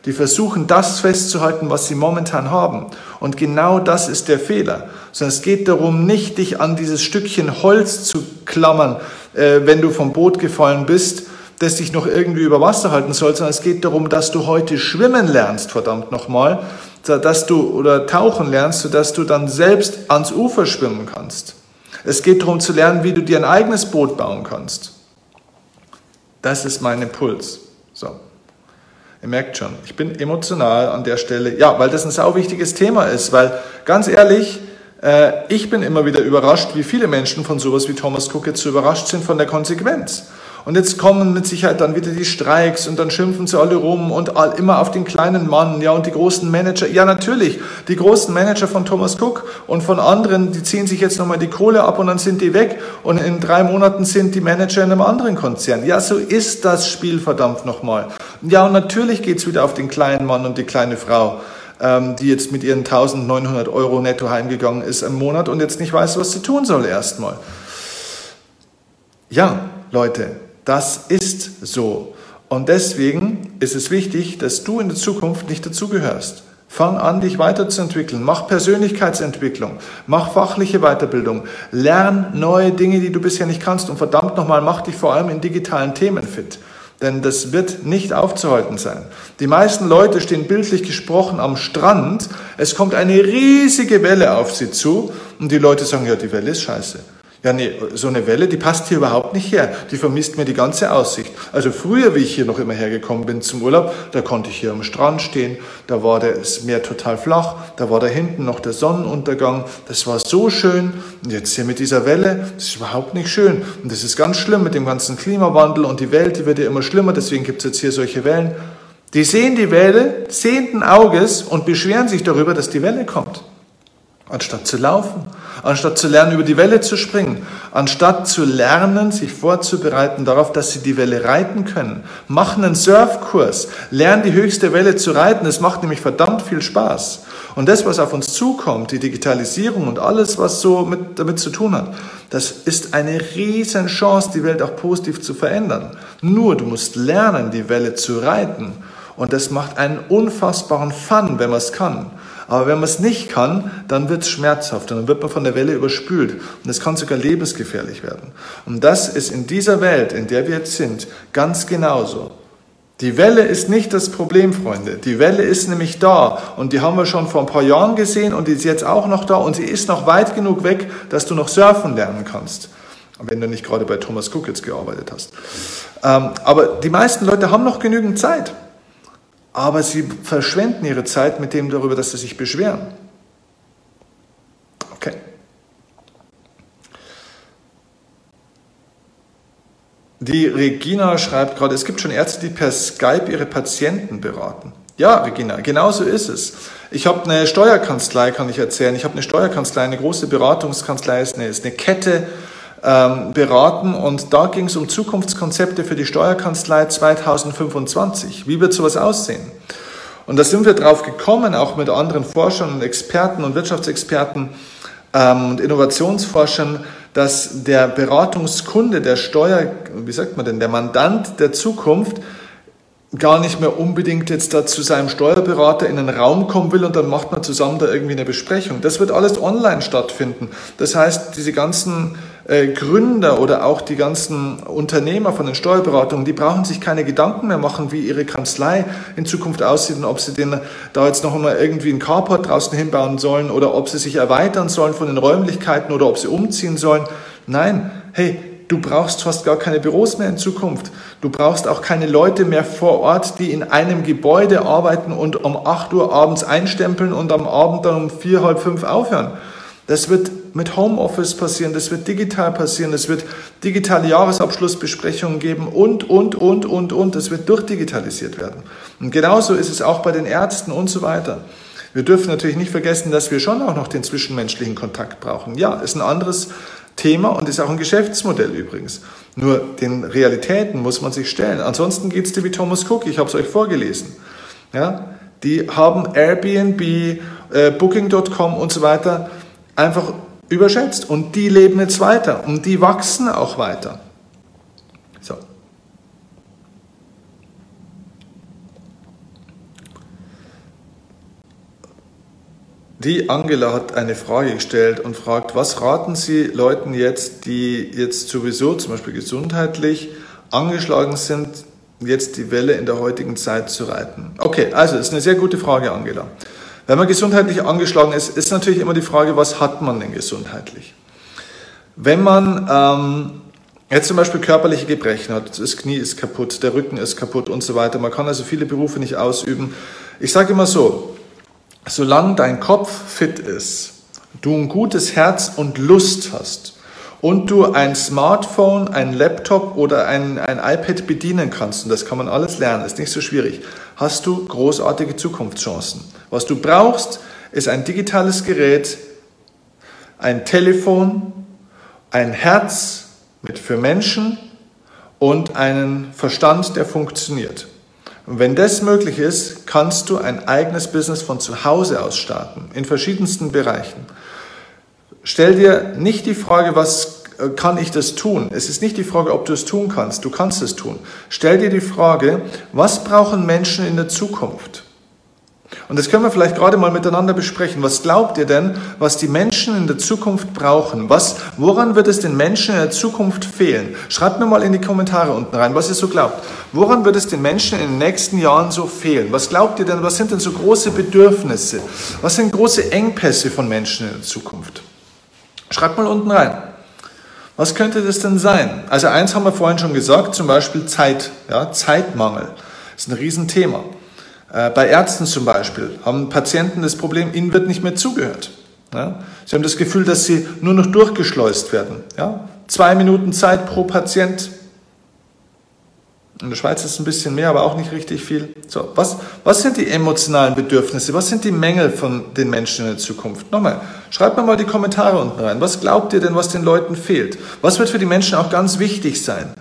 die versuchen das festzuhalten, was sie momentan haben. Und genau das ist der Fehler. Sondern es geht darum, nicht dich an dieses Stückchen Holz zu klammern, äh, wenn du vom Boot gefallen bist, das dich noch irgendwie über Wasser halten soll, sondern es geht darum, dass du heute schwimmen lernst, verdammt nochmal, dass du oder tauchen lernst, sodass du dann selbst ans Ufer schwimmen kannst. Es geht darum zu lernen, wie du dir ein eigenes Boot bauen kannst. Das ist mein Impuls. So. Ihr merkt schon, ich bin emotional an der Stelle. Ja, weil das ein sau wichtiges Thema ist. Weil ganz ehrlich, äh, ich bin immer wieder überrascht, wie viele Menschen von sowas wie Thomas Cook jetzt so überrascht sind von der Konsequenz. Und jetzt kommen mit Sicherheit dann wieder die Streiks und dann schimpfen sie alle rum und immer auf den kleinen Mann, ja, und die großen Manager. Ja, natürlich, die großen Manager von Thomas Cook und von anderen, die ziehen sich jetzt nochmal die Kohle ab und dann sind die weg und in drei Monaten sind die Manager in einem anderen Konzern. Ja, so ist das Spiel verdammt nochmal. Ja, und natürlich geht's wieder auf den kleinen Mann und die kleine Frau ähm, die jetzt mit ihren 1900 Euro netto heimgegangen ist im Monat und jetzt nicht weiß, was sie tun soll erstmal. Ja, Leute, das ist so. Und deswegen ist es wichtig, dass du in der Zukunft nicht dazugehörst. Fang an, dich weiterzuentwickeln. Mach Persönlichkeitsentwicklung. Mach fachliche Weiterbildung. Lern neue Dinge, die du bisher nicht kannst. Und verdammt nochmal, mach dich vor allem in digitalen Themen fit. Denn das wird nicht aufzuhalten sein. Die meisten Leute stehen bildlich gesprochen am Strand. Es kommt eine riesige Welle auf sie zu. Und die Leute sagen, ja, die Welle ist scheiße. Ja, nee, so eine Welle, die passt hier überhaupt nicht her. Die vermisst mir die ganze Aussicht. Also früher, wie ich hier noch immer hergekommen bin zum Urlaub, da konnte ich hier am Strand stehen, da war das Meer total flach, da war da hinten noch der Sonnenuntergang, das war so schön. Und jetzt hier mit dieser Welle, das ist überhaupt nicht schön. Und das ist ganz schlimm mit dem ganzen Klimawandel und die Welt, die wird ja immer schlimmer, deswegen gibt es jetzt hier solche Wellen. Die sehen die Welle sehenden Auges und beschweren sich darüber, dass die Welle kommt anstatt zu laufen, anstatt zu lernen, über die Welle zu springen, anstatt zu lernen, sich vorzubereiten darauf, dass sie die Welle reiten können. Mach einen Surfkurs, lern die höchste Welle zu reiten, es macht nämlich verdammt viel Spaß. Und das, was auf uns zukommt, die Digitalisierung und alles, was so mit, damit zu tun hat, das ist eine riesen Chance, die Welt auch positiv zu verändern. Nur du musst lernen, die Welle zu reiten. Und das macht einen unfassbaren Fun, wenn man es kann. Aber wenn man es nicht kann, dann wird es schmerzhaft dann wird man von der Welle überspült. Und es kann sogar lebensgefährlich werden. Und das ist in dieser Welt, in der wir jetzt sind, ganz genauso. Die Welle ist nicht das Problem, Freunde. Die Welle ist nämlich da. Und die haben wir schon vor ein paar Jahren gesehen und die ist jetzt auch noch da. Und sie ist noch weit genug weg, dass du noch surfen lernen kannst. Wenn du nicht gerade bei Thomas Cook jetzt gearbeitet hast. Ähm, aber die meisten Leute haben noch genügend Zeit aber sie verschwenden ihre Zeit mit dem darüber, dass sie sich beschweren. Okay. Die Regina schreibt gerade, es gibt schon Ärzte, die per Skype ihre Patienten beraten. Ja, Regina, genau so ist es. Ich habe eine Steuerkanzlei, kann ich erzählen. Ich habe eine Steuerkanzlei, eine große Beratungskanzlei, ist eine, ist eine Kette ähm, beraten und da ging es um Zukunftskonzepte für die Steuerkanzlei 2025. Wie wird sowas aussehen? Und da sind wir drauf gekommen, auch mit anderen Forschern und Experten und Wirtschaftsexperten ähm, und Innovationsforschern, dass der Beratungskunde, der Steuer, wie sagt man denn, der Mandant der Zukunft gar nicht mehr unbedingt jetzt da zu seinem Steuerberater in einen Raum kommen will und dann macht man zusammen da irgendwie eine Besprechung. Das wird alles online stattfinden. Das heißt, diese ganzen äh, Gründer oder auch die ganzen Unternehmer von den Steuerberatungen, die brauchen sich keine Gedanken mehr machen, wie ihre Kanzlei in Zukunft aussieht und ob sie den da jetzt noch einmal irgendwie einen Carport draußen hinbauen sollen oder ob sie sich erweitern sollen von den Räumlichkeiten oder ob sie umziehen sollen. Nein, hey, Du brauchst fast gar keine Büros mehr in Zukunft. Du brauchst auch keine Leute mehr vor Ort, die in einem Gebäude arbeiten und um 8 Uhr abends einstempeln und am Abend dann um 4, halb 5 aufhören. Das wird mit Homeoffice passieren, das wird digital passieren, es wird digitale Jahresabschlussbesprechungen geben und, und, und, und, und. Das wird durchdigitalisiert werden. Und genauso ist es auch bei den Ärzten und so weiter. Wir dürfen natürlich nicht vergessen, dass wir schon auch noch den zwischenmenschlichen Kontakt brauchen. Ja, ist ein anderes Thema und ist auch ein Geschäftsmodell übrigens. Nur den Realitäten muss man sich stellen. Ansonsten geht es dir wie Thomas Cook, ich habe es euch vorgelesen. Ja, die haben Airbnb, äh, Booking.com und so weiter einfach überschätzt und die leben jetzt weiter und die wachsen auch weiter. Die Angela hat eine Frage gestellt und fragt, was raten Sie Leuten jetzt, die jetzt sowieso zum Beispiel gesundheitlich angeschlagen sind, jetzt die Welle in der heutigen Zeit zu reiten? Okay, also ist eine sehr gute Frage, Angela. Wenn man gesundheitlich angeschlagen ist, ist natürlich immer die Frage, was hat man denn gesundheitlich? Wenn man ähm, jetzt zum Beispiel körperliche Gebrechen hat, das Knie ist kaputt, der Rücken ist kaputt und so weiter, man kann also viele Berufe nicht ausüben. Ich sage immer so, solange dein Kopf fit ist, du ein gutes Herz und Lust hast und du ein Smartphone, ein Laptop oder ein, ein iPad bedienen kannst, und das kann man alles lernen, ist nicht so schwierig, hast du großartige Zukunftschancen. Was du brauchst, ist ein digitales Gerät, ein Telefon, ein Herz mit für Menschen und einen Verstand, der funktioniert. Und wenn das möglich ist, kannst du ein eigenes Business von zu Hause aus starten, in verschiedensten Bereichen. Stell dir nicht die Frage, was äh, kann ich das tun? Es ist nicht die Frage, ob du es tun kannst. Du kannst es tun. Stell dir die Frage, was brauchen Menschen in der Zukunft? Und das können wir vielleicht gerade mal miteinander besprechen. Was glaubt ihr denn, was die Menschen in der Zukunft brauchen? Was, woran wird es den Menschen in der Zukunft fehlen? Schreibt mir mal in die Kommentare unten rein, was ihr so glaubt. Woran wird es den Menschen in den nächsten Jahren so fehlen? Was glaubt ihr denn, was sind denn so große Bedürfnisse? Was sind große Engpässe von Menschen in der Zukunft? Schreibt mal unten rein. Was könnte das denn sein? Also eins haben wir vorhin schon gesagt, zum Beispiel Zeit, ja, Zeitmangel. Das ist ein Riesenthema. Äh, bei Ärzten zum Beispiel haben Patienten das Problem, ihnen wird nicht mehr zugehört. Ja? Sie haben das Gefühl, dass sie nur noch durchgeschleust werden. Ja? Zwei Minuten Zeit pro Patient. In der Schweiz ist es ein bisschen mehr, aber auch nicht richtig viel. So, was, was sind die emotionalen Bedürfnisse? Was sind die Mängel von den Menschen in der Zukunft? Nochmal, schreibt mir mal die Kommentare unten rein. Was glaubt ihr denn, was den Leuten fehlt? Was wird für die Menschen auch ganz wichtig sein?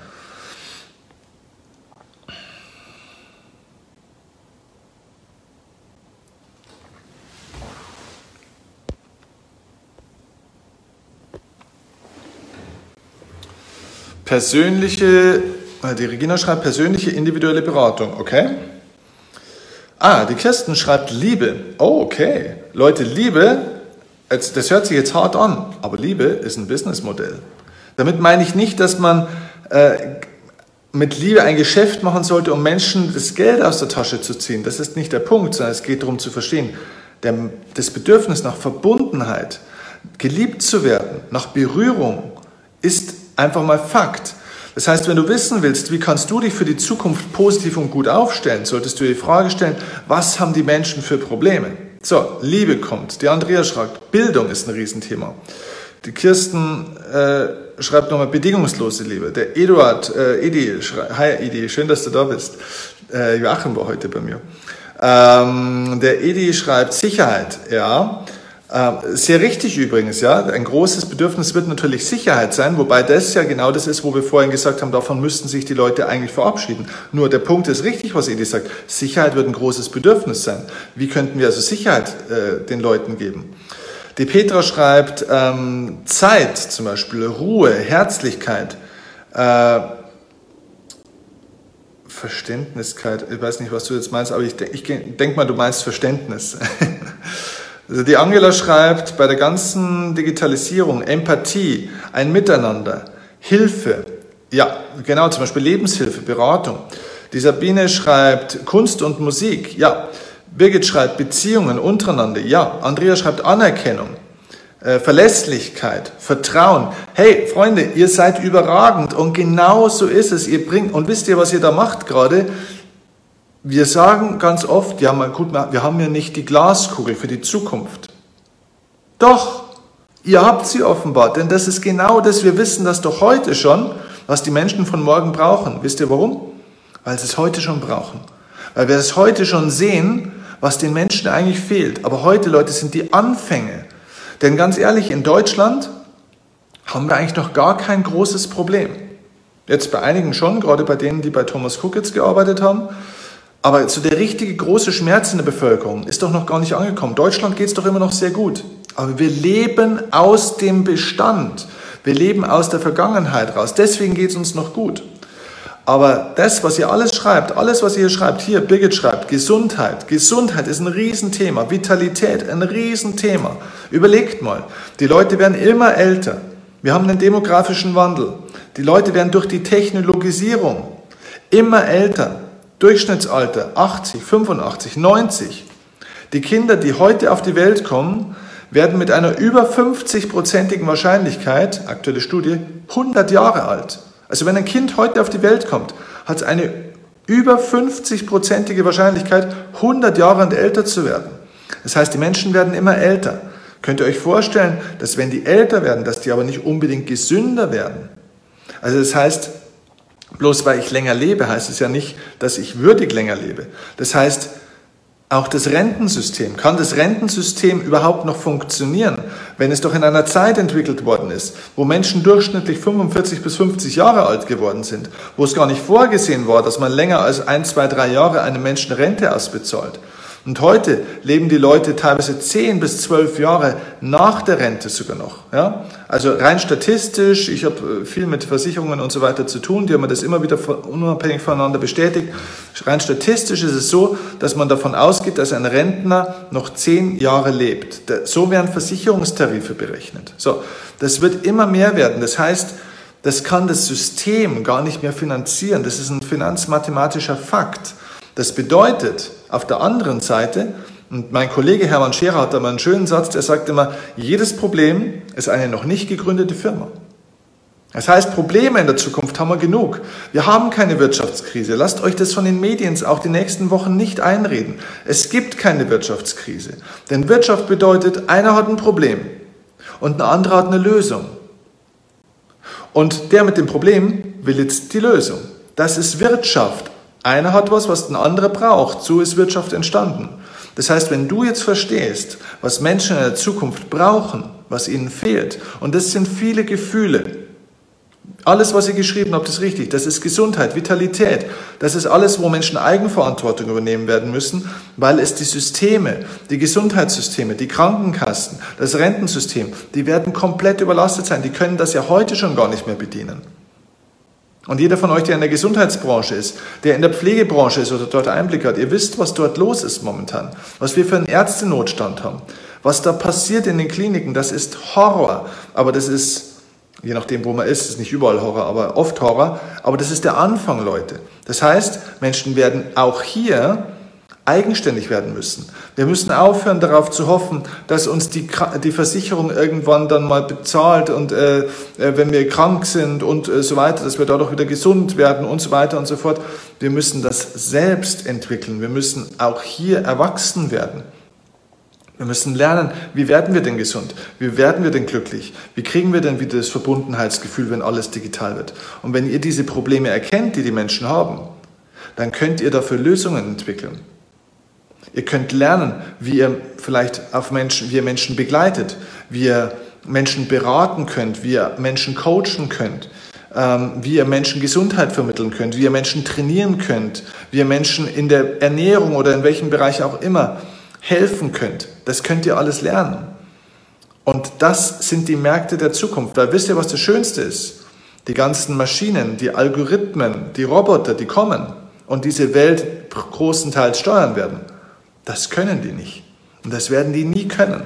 Persönliche, äh, die Regina schreibt persönliche individuelle Beratung, okay? Ah, die Kirsten schreibt Liebe. Oh, okay. Leute, Liebe, das hört sich jetzt hart an, aber Liebe ist ein Businessmodell. Damit meine ich nicht, dass man äh, mit Liebe ein Geschäft machen sollte, um Menschen das Geld aus der Tasche zu ziehen. Das ist nicht der Punkt, sondern es geht darum zu verstehen, der, das Bedürfnis nach Verbundenheit, geliebt zu werden, nach Berührung ist einfach mal Fakt. Das heißt, wenn du wissen willst, wie kannst du dich für die Zukunft positiv und gut aufstellen, solltest du dir die Frage stellen, was haben die Menschen für Probleme? So, Liebe kommt. Die Andrea schreibt, Bildung ist ein Riesenthema. Die Kirsten äh, schreibt nochmal bedingungslose Liebe. Der Eduard, äh, Edi, hi Edi, schön, dass du da bist. Äh, Joachim war heute bei mir. Ähm, der Edi schreibt Sicherheit, ja. Ähm, sehr richtig übrigens, ja. Ein großes Bedürfnis wird natürlich Sicherheit sein, wobei das ja genau das ist, wo wir vorhin gesagt haben, davon müssten sich die Leute eigentlich verabschieden. Nur der Punkt ist richtig, was Edi sagt. Sicherheit wird ein großes Bedürfnis sein. Wie könnten wir also Sicherheit äh, den Leuten geben? Die Petra schreibt ähm, Zeit zum Beispiel, Ruhe, Herzlichkeit. Äh, Verständniskeit, ich weiß nicht, was du jetzt meinst, aber ich, ich denke mal, du meinst Verständnis. Also die Angela schreibt, bei der ganzen Digitalisierung, Empathie, ein Miteinander, Hilfe, ja, genau, zum Beispiel Lebenshilfe, Beratung. Die Sabine schreibt Kunst und Musik, ja. Birgit schreibt Beziehungen untereinander, ja. Andrea schreibt Anerkennung. Äh, Verlässlichkeit, Vertrauen. Hey, Freunde, ihr seid überragend und genau so ist es. Ihr bringt, und wisst ihr, was ihr da macht gerade? Wir sagen ganz oft, ja, gut, wir haben ja nicht die Glaskugel für die Zukunft. Doch, ihr habt sie offenbar, denn das ist genau das. Wir wissen das doch heute schon, was die Menschen von morgen brauchen. Wisst ihr warum? Weil sie es heute schon brauchen. Weil wir es heute schon sehen, was den Menschen eigentlich fehlt. Aber heute, Leute, sind die Anfänge denn ganz ehrlich, in Deutschland haben wir eigentlich noch gar kein großes Problem. Jetzt bei einigen schon, gerade bei denen, die bei Thomas Cook jetzt gearbeitet haben. Aber so der richtige große Schmerz in der Bevölkerung ist doch noch gar nicht angekommen. Deutschland geht es doch immer noch sehr gut. Aber wir leben aus dem Bestand. Wir leben aus der Vergangenheit raus. Deswegen geht es uns noch gut. Aber das, was ihr alles schreibt, alles, was ihr hier schreibt, hier, Birgit schreibt, Gesundheit. Gesundheit ist ein Riesenthema. Vitalität, ein Riesenthema. Überlegt mal, die Leute werden immer älter. Wir haben einen demografischen Wandel. Die Leute werden durch die Technologisierung immer älter. Durchschnittsalter 80, 85, 90. Die Kinder, die heute auf die Welt kommen, werden mit einer über 50-prozentigen Wahrscheinlichkeit, aktuelle Studie, 100 Jahre alt. Also wenn ein Kind heute auf die Welt kommt, hat es eine über 50-prozentige Wahrscheinlichkeit, 100 Jahre und älter zu werden. Das heißt, die Menschen werden immer älter. Könnt ihr euch vorstellen, dass wenn die älter werden, dass die aber nicht unbedingt gesünder werden? Also das heißt, bloß weil ich länger lebe, heißt es ja nicht, dass ich würdig länger lebe. Das heißt, auch das Rentensystem, kann das Rentensystem überhaupt noch funktionieren, wenn es doch in einer Zeit entwickelt worden ist, wo Menschen durchschnittlich 45 bis 50 Jahre alt geworden sind, wo es gar nicht vorgesehen war, dass man länger als ein, zwei, drei Jahre einem Menschen Rente ausbezahlt? Und heute leben die Leute teilweise zehn bis zwölf Jahre nach der Rente sogar noch. Ja? Also rein statistisch, ich habe äh, viel mit Versicherungen und so weiter zu tun, die haben das immer wieder unabhängig voneinander bestätigt. Rein statistisch ist es so, dass man davon ausgeht, dass ein Rentner noch zehn Jahre lebt. So werden Versicherungstarife berechnet. So, das wird immer mehr werden. Das heißt, das kann das System gar nicht mehr finanzieren. Das ist ein finanzmathematischer Fakt. Das bedeutet auf der anderen Seite, und mein Kollege Hermann Scherer hat da mal einen schönen Satz, der sagt immer, jedes Problem ist eine noch nicht gegründete Firma. Das heißt, Probleme in der Zukunft haben wir genug. Wir haben keine Wirtschaftskrise. Lasst euch das von den Medien auch die nächsten Wochen nicht einreden. Es gibt keine Wirtschaftskrise. Denn Wirtschaft bedeutet, einer hat ein Problem und ein anderer hat eine Lösung. Und der mit dem Problem will jetzt die Lösung. Das ist Wirtschaft. Einer hat was, was ein anderer braucht. So ist Wirtschaft entstanden. Das heißt, wenn du jetzt verstehst, was Menschen in der Zukunft brauchen, was ihnen fehlt, und das sind viele Gefühle, alles, was ihr geschrieben habt, ist richtig. Das ist Gesundheit, Vitalität. Das ist alles, wo Menschen Eigenverantwortung übernehmen werden müssen, weil es die Systeme, die Gesundheitssysteme, die Krankenkassen, das Rentensystem, die werden komplett überlastet sein. Die können das ja heute schon gar nicht mehr bedienen. Und jeder von euch, der in der Gesundheitsbranche ist, der in der Pflegebranche ist oder dort Einblick hat, ihr wisst, was dort los ist momentan, was wir für einen Ärztenotstand haben, was da passiert in den Kliniken, das ist Horror. Aber das ist, je nachdem, wo man ist, ist nicht überall Horror, aber oft Horror. Aber das ist der Anfang, Leute. Das heißt, Menschen werden auch hier eigenständig werden müssen. Wir müssen aufhören darauf zu hoffen, dass uns die, die Versicherung irgendwann dann mal bezahlt und äh, äh, wenn wir krank sind und äh, so weiter, dass wir dadurch wieder gesund werden und so weiter und so fort. Wir müssen das selbst entwickeln. Wir müssen auch hier erwachsen werden. Wir müssen lernen, wie werden wir denn gesund? Wie werden wir denn glücklich? Wie kriegen wir denn wieder das Verbundenheitsgefühl, wenn alles digital wird? Und wenn ihr diese Probleme erkennt, die die Menschen haben, dann könnt ihr dafür Lösungen entwickeln. Ihr könnt lernen, wie ihr vielleicht auf Menschen, wie ihr Menschen begleitet, wie ihr Menschen beraten könnt, wie ihr Menschen coachen könnt, ähm, wie ihr Menschen Gesundheit vermitteln könnt, wie ihr Menschen trainieren könnt, wie ihr Menschen in der Ernährung oder in welchem Bereich auch immer helfen könnt. Das könnt ihr alles lernen. Und das sind die Märkte der Zukunft. Weil wisst ihr, was das Schönste ist? Die ganzen Maschinen, die Algorithmen, die Roboter, die kommen, und diese Welt großenteils steuern werden. Das können die nicht. Und das werden die nie können.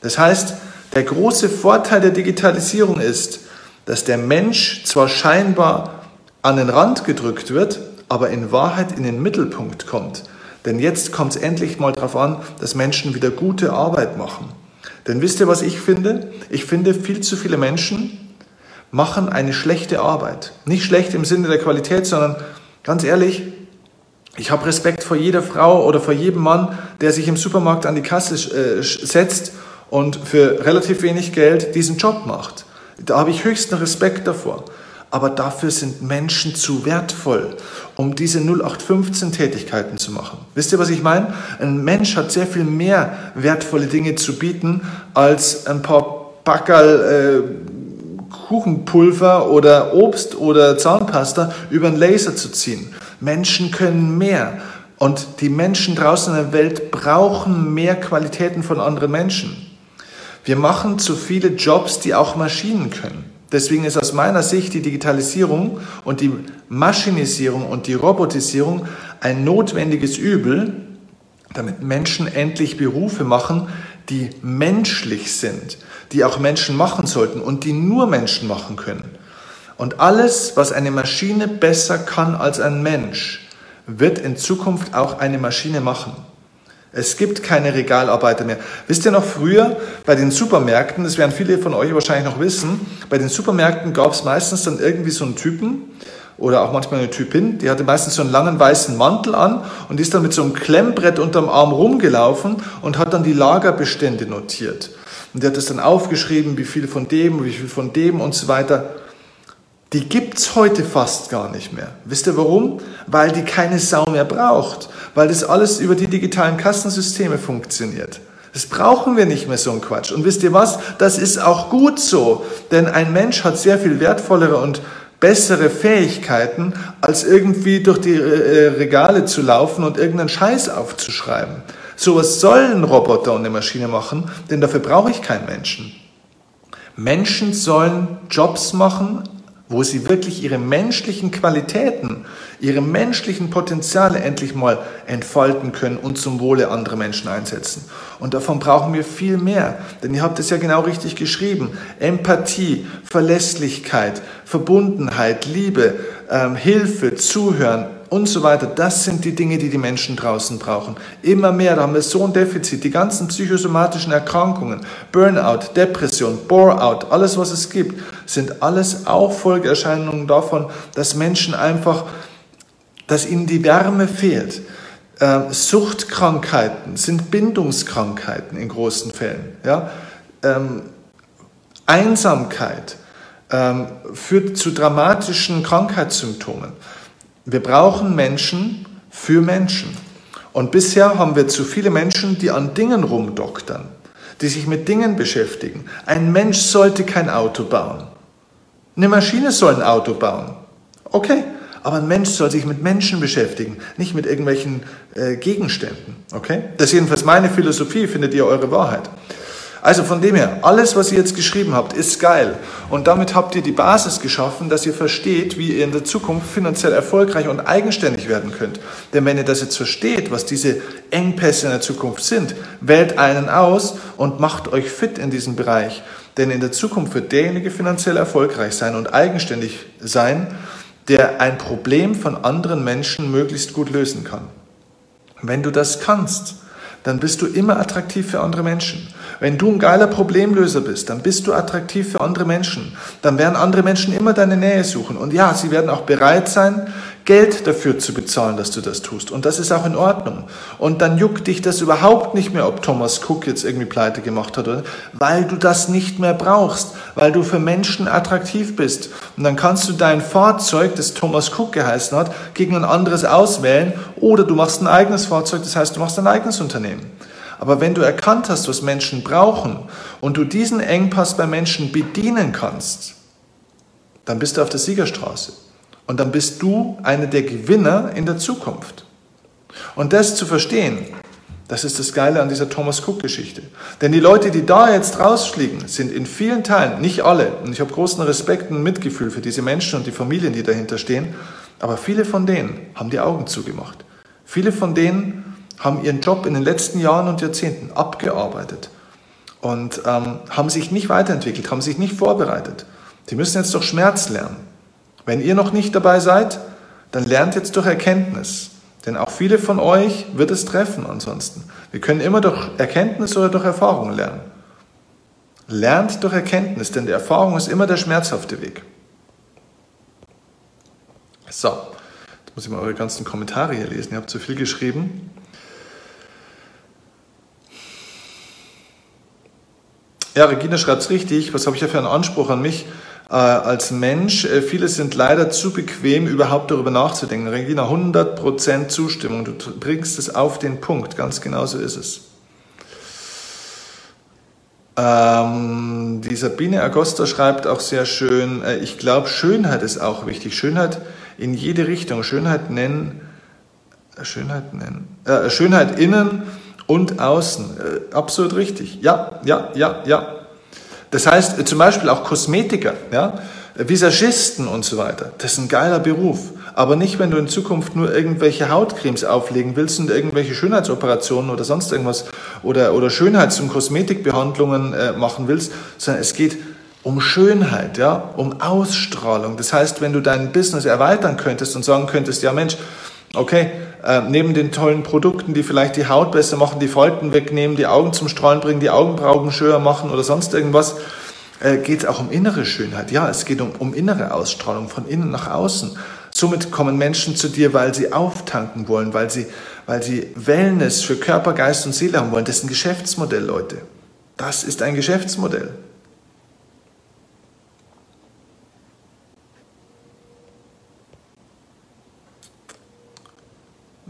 Das heißt, der große Vorteil der Digitalisierung ist, dass der Mensch zwar scheinbar an den Rand gedrückt wird, aber in Wahrheit in den Mittelpunkt kommt. Denn jetzt kommt es endlich mal darauf an, dass Menschen wieder gute Arbeit machen. Denn wisst ihr, was ich finde? Ich finde, viel zu viele Menschen machen eine schlechte Arbeit. Nicht schlecht im Sinne der Qualität, sondern ganz ehrlich, ich habe Respekt vor jeder Frau oder vor jedem Mann, der sich im Supermarkt an die Kasse äh, setzt und für relativ wenig Geld diesen Job macht. Da habe ich höchsten Respekt davor. Aber dafür sind Menschen zu wertvoll, um diese 0815-Tätigkeiten zu machen. Wisst ihr, was ich meine? Ein Mensch hat sehr viel mehr wertvolle Dinge zu bieten, als ein paar Backerl äh, Kuchenpulver oder Obst oder Zahnpasta über einen Laser zu ziehen. Menschen können mehr. Und die Menschen draußen in der Welt brauchen mehr Qualitäten von anderen Menschen. Wir machen zu viele Jobs, die auch Maschinen können. Deswegen ist aus meiner Sicht die Digitalisierung und die Maschinisierung und die Robotisierung ein notwendiges Übel, damit Menschen endlich Berufe machen, die menschlich sind, die auch Menschen machen sollten und die nur Menschen machen können. Und alles, was eine Maschine besser kann als ein Mensch, wird in Zukunft auch eine Maschine machen. Es gibt keine Regalarbeiter mehr. Wisst ihr noch früher bei den Supermärkten, das werden viele von euch wahrscheinlich noch wissen, bei den Supermärkten gab es meistens dann irgendwie so einen Typen oder auch manchmal eine Typin, die hatte meistens so einen langen weißen Mantel an und ist dann mit so einem Klemmbrett unterm Arm rumgelaufen und hat dann die Lagerbestände notiert. Und die hat das dann aufgeschrieben, wie viel von dem, wie viel von dem und so weiter die gibt's heute fast gar nicht mehr. Wisst ihr warum? Weil die keine Sau mehr braucht, weil das alles über die digitalen Kassensysteme funktioniert. Das brauchen wir nicht mehr so ein Quatsch. Und wisst ihr was? Das ist auch gut so, denn ein Mensch hat sehr viel wertvollere und bessere Fähigkeiten, als irgendwie durch die äh, Regale zu laufen und irgendeinen Scheiß aufzuschreiben. Sowas soll ein Roboter und eine Maschine machen, denn dafür brauche ich keinen Menschen. Menschen sollen Jobs machen, wo sie wirklich ihre menschlichen Qualitäten, ihre menschlichen Potenziale endlich mal entfalten können und zum Wohle anderer Menschen einsetzen. Und davon brauchen wir viel mehr, denn ihr habt es ja genau richtig geschrieben. Empathie, Verlässlichkeit, Verbundenheit, Liebe, ähm, Hilfe, Zuhören, und so weiter. Das sind die Dinge, die die Menschen draußen brauchen. Immer mehr, da haben wir so ein Defizit. Die ganzen psychosomatischen Erkrankungen, Burnout, Depression, Bore-out, alles, was es gibt, sind alles auch Folgeerscheinungen davon, dass Menschen einfach, dass ihnen die Wärme fehlt. Ähm, Suchtkrankheiten sind Bindungskrankheiten in großen Fällen. Ja? Ähm, Einsamkeit ähm, führt zu dramatischen Krankheitssymptomen. Wir brauchen Menschen für Menschen. Und bisher haben wir zu viele Menschen, die an Dingen rumdoktern, die sich mit Dingen beschäftigen. Ein Mensch sollte kein Auto bauen. Eine Maschine soll ein Auto bauen. Okay, aber ein Mensch soll sich mit Menschen beschäftigen, nicht mit irgendwelchen äh, Gegenständen. Okay? Das ist jedenfalls meine Philosophie, findet ihr eure Wahrheit. Also von dem her, alles, was ihr jetzt geschrieben habt, ist geil. Und damit habt ihr die Basis geschaffen, dass ihr versteht, wie ihr in der Zukunft finanziell erfolgreich und eigenständig werden könnt. Denn wenn ihr das jetzt versteht, was diese Engpässe in der Zukunft sind, wählt einen aus und macht euch fit in diesem Bereich. Denn in der Zukunft wird derjenige finanziell erfolgreich sein und eigenständig sein, der ein Problem von anderen Menschen möglichst gut lösen kann. Wenn du das kannst, dann bist du immer attraktiv für andere Menschen. Wenn du ein geiler Problemlöser bist, dann bist du attraktiv für andere Menschen. Dann werden andere Menschen immer deine Nähe suchen. Und ja, sie werden auch bereit sein, Geld dafür zu bezahlen, dass du das tust. Und das ist auch in Ordnung. Und dann juckt dich das überhaupt nicht mehr, ob Thomas Cook jetzt irgendwie pleite gemacht hat, oder? weil du das nicht mehr brauchst, weil du für Menschen attraktiv bist. Und dann kannst du dein Fahrzeug, das Thomas Cook geheißen hat, gegen ein anderes auswählen oder du machst ein eigenes Fahrzeug, das heißt, du machst ein eigenes Unternehmen. Aber wenn du erkannt hast, was Menschen brauchen und du diesen Engpass bei Menschen bedienen kannst, dann bist du auf der Siegerstraße. Und dann bist du einer der Gewinner in der Zukunft. Und das zu verstehen, das ist das Geile an dieser Thomas Cook-Geschichte. Denn die Leute, die da jetzt rausfliegen, sind in vielen Teilen, nicht alle, und ich habe großen Respekt und Mitgefühl für diese Menschen und die Familien, die dahinter stehen, Aber viele von denen haben die Augen zugemacht. Viele von denen haben ihren Job in den letzten Jahren und Jahrzehnten abgearbeitet und ähm, haben sich nicht weiterentwickelt, haben sich nicht vorbereitet. Die müssen jetzt durch Schmerz lernen. Wenn ihr noch nicht dabei seid, dann lernt jetzt durch Erkenntnis. Denn auch viele von euch wird es treffen ansonsten. Wir können immer durch Erkenntnis oder durch Erfahrung lernen. Lernt durch Erkenntnis, denn die Erfahrung ist immer der schmerzhafte Weg. So, jetzt muss ich mal eure ganzen Kommentare hier lesen. Ihr habt zu viel geschrieben. Ja, Regina schreibt es richtig. Was habe ich ja für einen Anspruch an mich äh, als Mensch? Äh, viele sind leider zu bequem, überhaupt darüber nachzudenken. Regina, 100% Zustimmung. Du bringst es auf den Punkt. Ganz genau so ist es. Ähm, die Sabine Agosta schreibt auch sehr schön, äh, ich glaube, Schönheit ist auch wichtig. Schönheit in jede Richtung. Schönheit nennen, äh, Schönheit nennen, äh, Schönheit innen und außen. Äh, absolut richtig. Ja, ja, ja, ja. Das heißt, äh, zum Beispiel auch Kosmetiker, ja, Visagisten und so weiter. Das ist ein geiler Beruf. Aber nicht, wenn du in Zukunft nur irgendwelche Hautcremes auflegen willst und irgendwelche Schönheitsoperationen oder sonst irgendwas oder, oder Schönheits- und Kosmetikbehandlungen äh, machen willst, sondern es geht um Schönheit, ja, um Ausstrahlung. Das heißt, wenn du dein Business erweitern könntest und sagen könntest, ja Mensch, okay, äh, neben den tollen Produkten, die vielleicht die Haut besser machen, die Falten wegnehmen, die Augen zum Strahlen bringen, die Augenbrauen schöner machen oder sonst irgendwas, äh, geht es auch um innere Schönheit. Ja, es geht um, um innere Ausstrahlung von innen nach außen. Somit kommen Menschen zu dir, weil sie auftanken wollen, weil sie, weil sie Wellness für Körper, Geist und Seele haben wollen. Das ist ein Geschäftsmodell, Leute. Das ist ein Geschäftsmodell.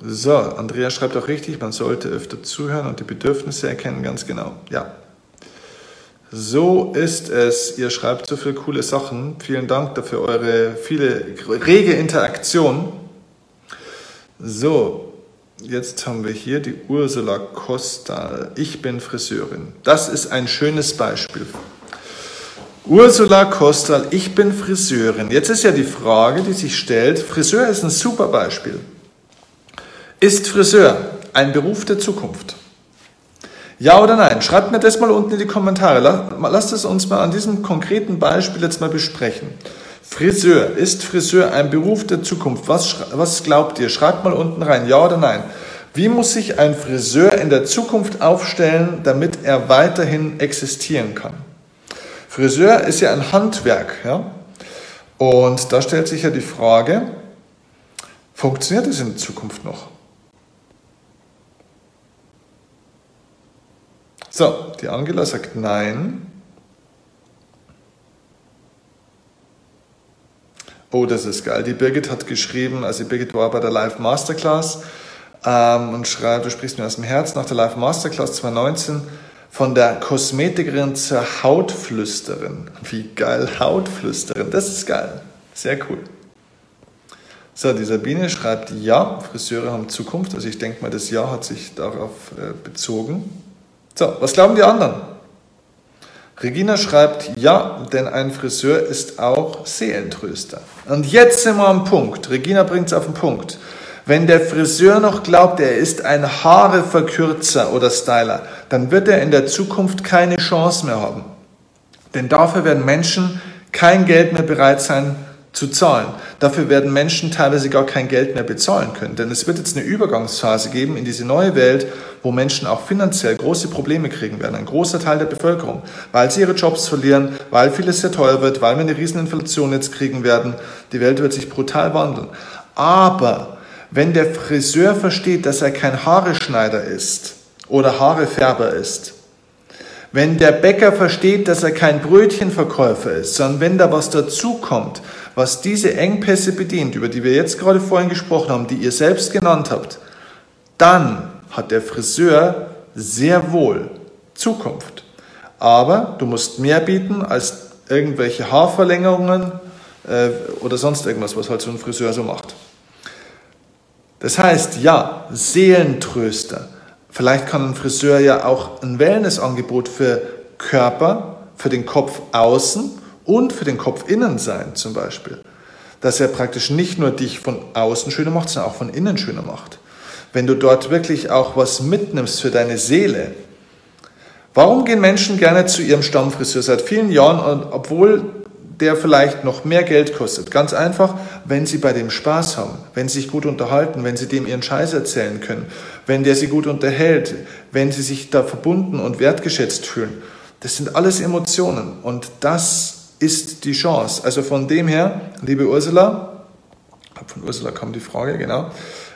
So, Andrea schreibt auch richtig, man sollte öfter zuhören und die Bedürfnisse erkennen, ganz genau. Ja. So ist es. Ihr schreibt so viele coole Sachen. Vielen Dank dafür eure viele rege Interaktion. So, jetzt haben wir hier die Ursula Costa. Ich bin Friseurin. Das ist ein schönes Beispiel. Ursula Kostal, ich bin Friseurin. Jetzt ist ja die Frage, die sich stellt, Friseur ist ein super Beispiel. Ist Friseur ein Beruf der Zukunft? Ja oder nein? Schreibt mir das mal unten in die Kommentare. Lasst es uns mal an diesem konkreten Beispiel jetzt mal besprechen. Friseur. Ist Friseur ein Beruf der Zukunft? Was, was glaubt ihr? Schreibt mal unten rein. Ja oder nein? Wie muss sich ein Friseur in der Zukunft aufstellen, damit er weiterhin existieren kann? Friseur ist ja ein Handwerk. Ja? Und da stellt sich ja die Frage, funktioniert es in Zukunft noch? So, die Angela sagt nein. Oh, das ist geil. Die Birgit hat geschrieben, also Birgit war bei der Live Masterclass ähm, und schreibt, du sprichst mir aus dem Herz nach der Live Masterclass 2019 von der Kosmetikerin zur Hautflüsterin. Wie geil, Hautflüsterin, das ist geil. Sehr cool. So, die Sabine schreibt, ja, Friseure haben Zukunft. Also ich denke mal, das Ja hat sich darauf äh, bezogen. So, was glauben die anderen? Regina schreibt, ja, denn ein Friseur ist auch Seelentröster. Und jetzt sind wir am Punkt. Regina bringt es auf den Punkt. Wenn der Friseur noch glaubt, er ist ein Haareverkürzer oder Styler, dann wird er in der Zukunft keine Chance mehr haben. Denn dafür werden Menschen kein Geld mehr bereit sein zu zahlen. Dafür werden Menschen teilweise gar kein Geld mehr bezahlen können. Denn es wird jetzt eine Übergangsphase geben in diese neue Welt, wo Menschen auch finanziell große Probleme kriegen werden. Ein großer Teil der Bevölkerung, weil sie ihre Jobs verlieren, weil vieles sehr teuer wird, weil wir eine Rieseninflation jetzt kriegen werden. Die Welt wird sich brutal wandeln. Aber wenn der Friseur versteht, dass er kein Haareschneider ist oder Haarefärber ist, wenn der Bäcker versteht, dass er kein Brötchenverkäufer ist, sondern wenn da was dazukommt, was diese Engpässe bedient, über die wir jetzt gerade vorhin gesprochen haben, die ihr selbst genannt habt, dann hat der Friseur sehr wohl Zukunft. Aber du musst mehr bieten als irgendwelche Haarverlängerungen äh, oder sonst irgendwas, was halt so ein Friseur so macht. Das heißt, ja, Seelentröster. Vielleicht kann ein Friseur ja auch ein Wellnessangebot für Körper, für den Kopf außen und für den Kopf innen sein zum Beispiel. dass er praktisch nicht nur dich von außen schöner macht, sondern auch von innen schöner macht. Wenn du dort wirklich auch was mitnimmst für deine Seele. Warum gehen Menschen gerne zu ihrem Stammfriseur seit vielen Jahren, obwohl der vielleicht noch mehr Geld kostet? Ganz einfach, wenn sie bei dem Spaß haben, wenn sie sich gut unterhalten, wenn sie dem ihren Scheiß erzählen können, wenn der sie gut unterhält, wenn sie sich da verbunden und wertgeschätzt fühlen. Das sind alles Emotionen und das ist die Chance. Also von dem her, liebe Ursula, von Ursula kam die Frage, genau.